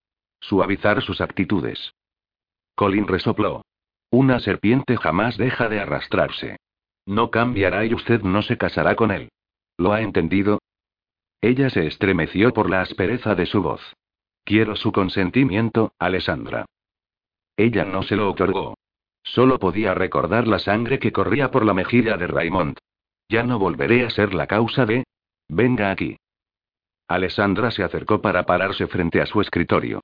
suavizar sus actitudes. Colin resopló. Una serpiente jamás deja de arrastrarse. No cambiará y usted no se casará con él. ¿Lo ha entendido? Ella se estremeció por la aspereza de su voz. Quiero su consentimiento, Alessandra. Ella no se lo otorgó. Solo podía recordar la sangre que corría por la mejilla de Raymond. Ya no volveré a ser la causa de... Venga aquí. Alessandra se acercó para pararse frente a su escritorio.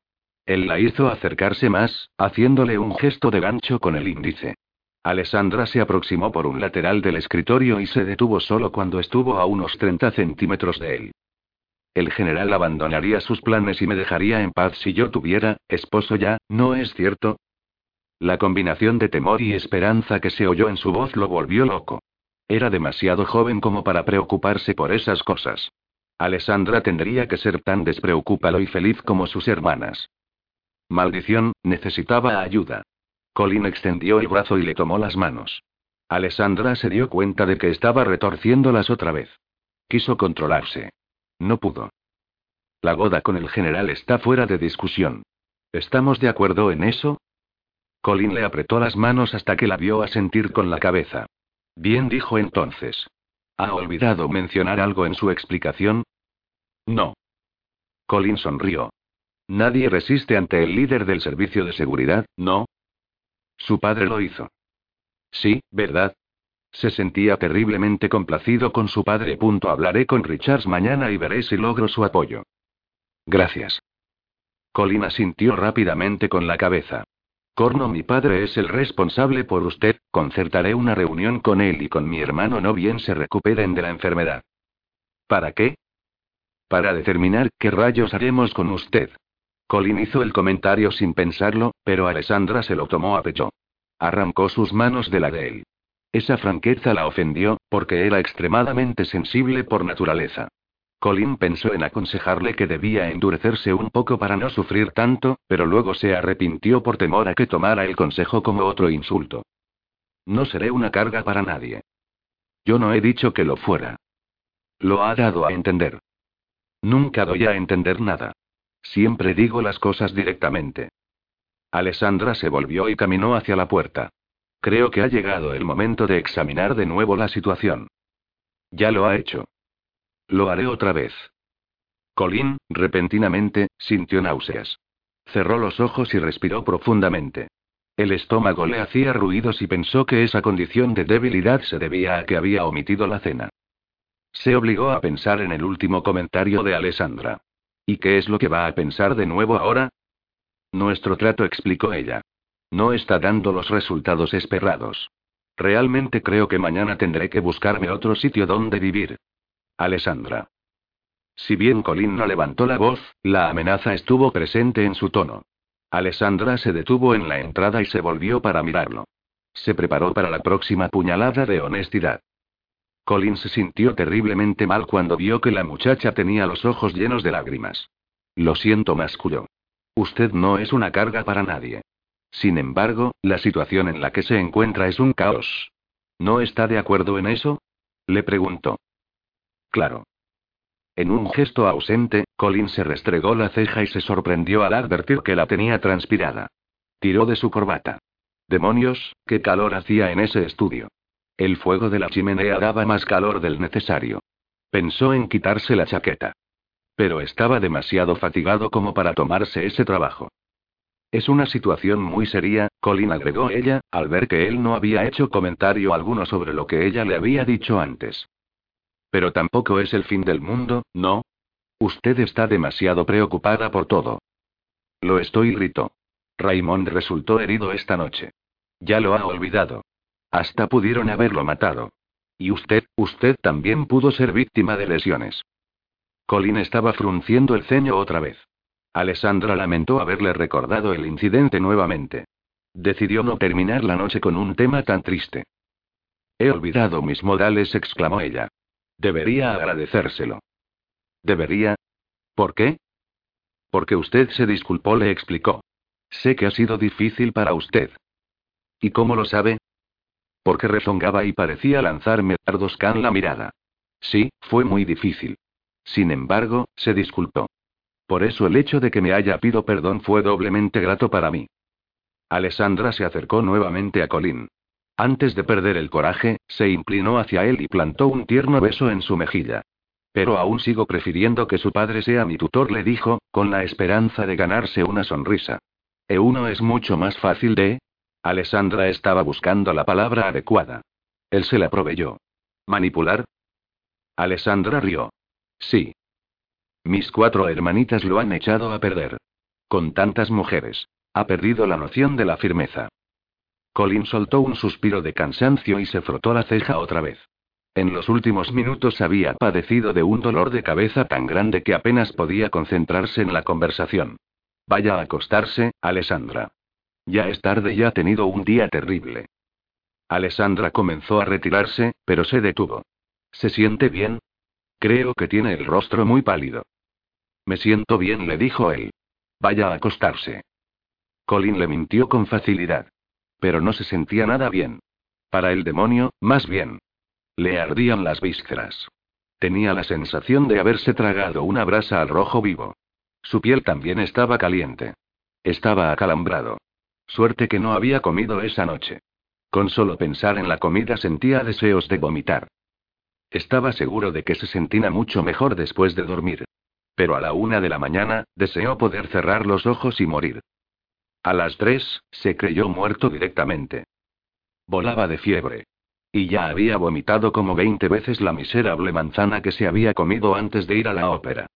Él la hizo acercarse más, haciéndole un gesto de gancho con el índice. Alessandra se aproximó por un lateral del escritorio y se detuvo solo cuando estuvo a unos 30 centímetros de él. El general abandonaría sus planes y me dejaría en paz si yo tuviera, esposo ya, ¿no es cierto? La combinación de temor y esperanza que se oyó en su voz lo volvió loco. Era demasiado joven como para preocuparse por esas cosas. Alessandra tendría que ser tan despreocupado y feliz como sus hermanas. Maldición, necesitaba ayuda. Colin extendió el brazo y le tomó las manos. Alessandra se dio cuenta de que estaba retorciéndolas otra vez. Quiso controlarse. No pudo. La boda con el general está fuera de discusión. ¿Estamos de acuerdo en eso? Colin le apretó las manos hasta que la vio asentir con la cabeza. Bien dijo entonces. ¿Ha olvidado mencionar algo en su explicación? No. Colin sonrió. Nadie resiste ante el líder del servicio de seguridad, ¿no? Su padre lo hizo. Sí, ¿verdad? Se sentía terriblemente complacido con su padre. Punto. Hablaré con Richards mañana y veré si logro su apoyo. Gracias. Colin asintió rápidamente con la cabeza. Corno, mi padre es el responsable por usted, concertaré una reunión con él y con mi hermano no bien se recuperen de la enfermedad. ¿Para qué? Para determinar qué rayos haremos con usted. Colin hizo el comentario sin pensarlo, pero Alessandra se lo tomó a pecho. Arrancó sus manos de la de él. Esa franqueza la ofendió, porque era extremadamente sensible por naturaleza. Colin pensó en aconsejarle que debía endurecerse un poco para no sufrir tanto, pero luego se arrepintió por temor a que tomara el consejo como otro insulto. No seré una carga para nadie. Yo no he dicho que lo fuera. Lo ha dado a entender. Nunca doy a entender nada. Siempre digo las cosas directamente. Alessandra se volvió y caminó hacia la puerta. Creo que ha llegado el momento de examinar de nuevo la situación. Ya lo ha hecho. Lo haré otra vez. Colin, repentinamente, sintió náuseas. Cerró los ojos y respiró profundamente. El estómago le hacía ruidos y pensó que esa condición de debilidad se debía a que había omitido la cena. Se obligó a pensar en el último comentario de Alessandra. ¿Y qué es lo que va a pensar de nuevo ahora? Nuestro trato, explicó ella. No está dando los resultados esperados. Realmente creo que mañana tendré que buscarme otro sitio donde vivir. Alessandra. Si bien Colin no levantó la voz, la amenaza estuvo presente en su tono. Alessandra se detuvo en la entrada y se volvió para mirarlo. Se preparó para la próxima puñalada de honestidad. Colin se sintió terriblemente mal cuando vio que la muchacha tenía los ojos llenos de lágrimas. Lo siento, masculló. Usted no es una carga para nadie. Sin embargo, la situación en la que se encuentra es un caos. ¿No está de acuerdo en eso? Le preguntó. Claro. En un gesto ausente, Colin se restregó la ceja y se sorprendió al advertir que la tenía transpirada. Tiró de su corbata. Demonios, qué calor hacía en ese estudio. El fuego de la chimenea daba más calor del necesario. Pensó en quitarse la chaqueta. Pero estaba demasiado fatigado como para tomarse ese trabajo. Es una situación muy seria, Colin agregó ella, al ver que él no había hecho comentario alguno sobre lo que ella le había dicho antes. Pero tampoco es el fin del mundo, ¿no? Usted está demasiado preocupada por todo. Lo estoy, gritó. Raymond resultó herido esta noche. Ya lo ha olvidado. Hasta pudieron haberlo matado. Y usted, usted también pudo ser víctima de lesiones. Colin estaba frunciendo el ceño otra vez. Alessandra lamentó haberle recordado el incidente nuevamente. Decidió no terminar la noche con un tema tan triste. He olvidado mis modales, exclamó ella. Debería agradecérselo. ¿Debería? ¿Por qué? Porque usted se disculpó, le explicó. Sé que ha sido difícil para usted. ¿Y cómo lo sabe? Porque rezongaba y parecía lanzarme dardos can la mirada. Sí, fue muy difícil. Sin embargo, se disculpó. Por eso el hecho de que me haya pido perdón fue doblemente grato para mí. Alessandra se acercó nuevamente a Colin. Antes de perder el coraje, se inclinó hacia él y plantó un tierno beso en su mejilla. Pero aún sigo prefiriendo que su padre sea mi tutor, le dijo, con la esperanza de ganarse una sonrisa. E uno es mucho más fácil de... Alessandra estaba buscando la palabra adecuada. Él se la proveyó. ¿Manipular? Alessandra rió. Sí. Mis cuatro hermanitas lo han echado a perder. Con tantas mujeres. Ha perdido la noción de la firmeza. Colin soltó un suspiro de cansancio y se frotó la ceja otra vez. En los últimos minutos había padecido de un dolor de cabeza tan grande que apenas podía concentrarse en la conversación. Vaya a acostarse, Alessandra. Ya es tarde y ha tenido un día terrible. Alessandra comenzó a retirarse, pero se detuvo. ¿Se siente bien? Creo que tiene el rostro muy pálido. Me siento bien, le dijo él. Vaya a acostarse. Colin le mintió con facilidad. Pero no se sentía nada bien. Para el demonio, más bien. Le ardían las vísceras. Tenía la sensación de haberse tragado una brasa al rojo vivo. Su piel también estaba caliente. Estaba acalambrado. Suerte que no había comido esa noche. Con solo pensar en la comida sentía deseos de vomitar. Estaba seguro de que se sentía mucho mejor después de dormir. Pero a la una de la mañana, deseó poder cerrar los ojos y morir. A las tres, se creyó muerto directamente. Volaba de fiebre. Y ya había vomitado como veinte veces la miserable manzana que se había comido antes de ir a la ópera.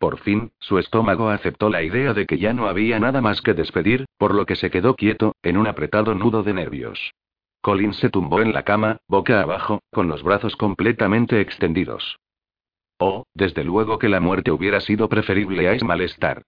Por fin, su estómago aceptó la idea de que ya no había nada más que despedir, por lo que se quedó quieto, en un apretado nudo de nervios. Colin se tumbó en la cama, boca abajo, con los brazos completamente extendidos. Oh, desde luego que la muerte hubiera sido preferible a ese malestar.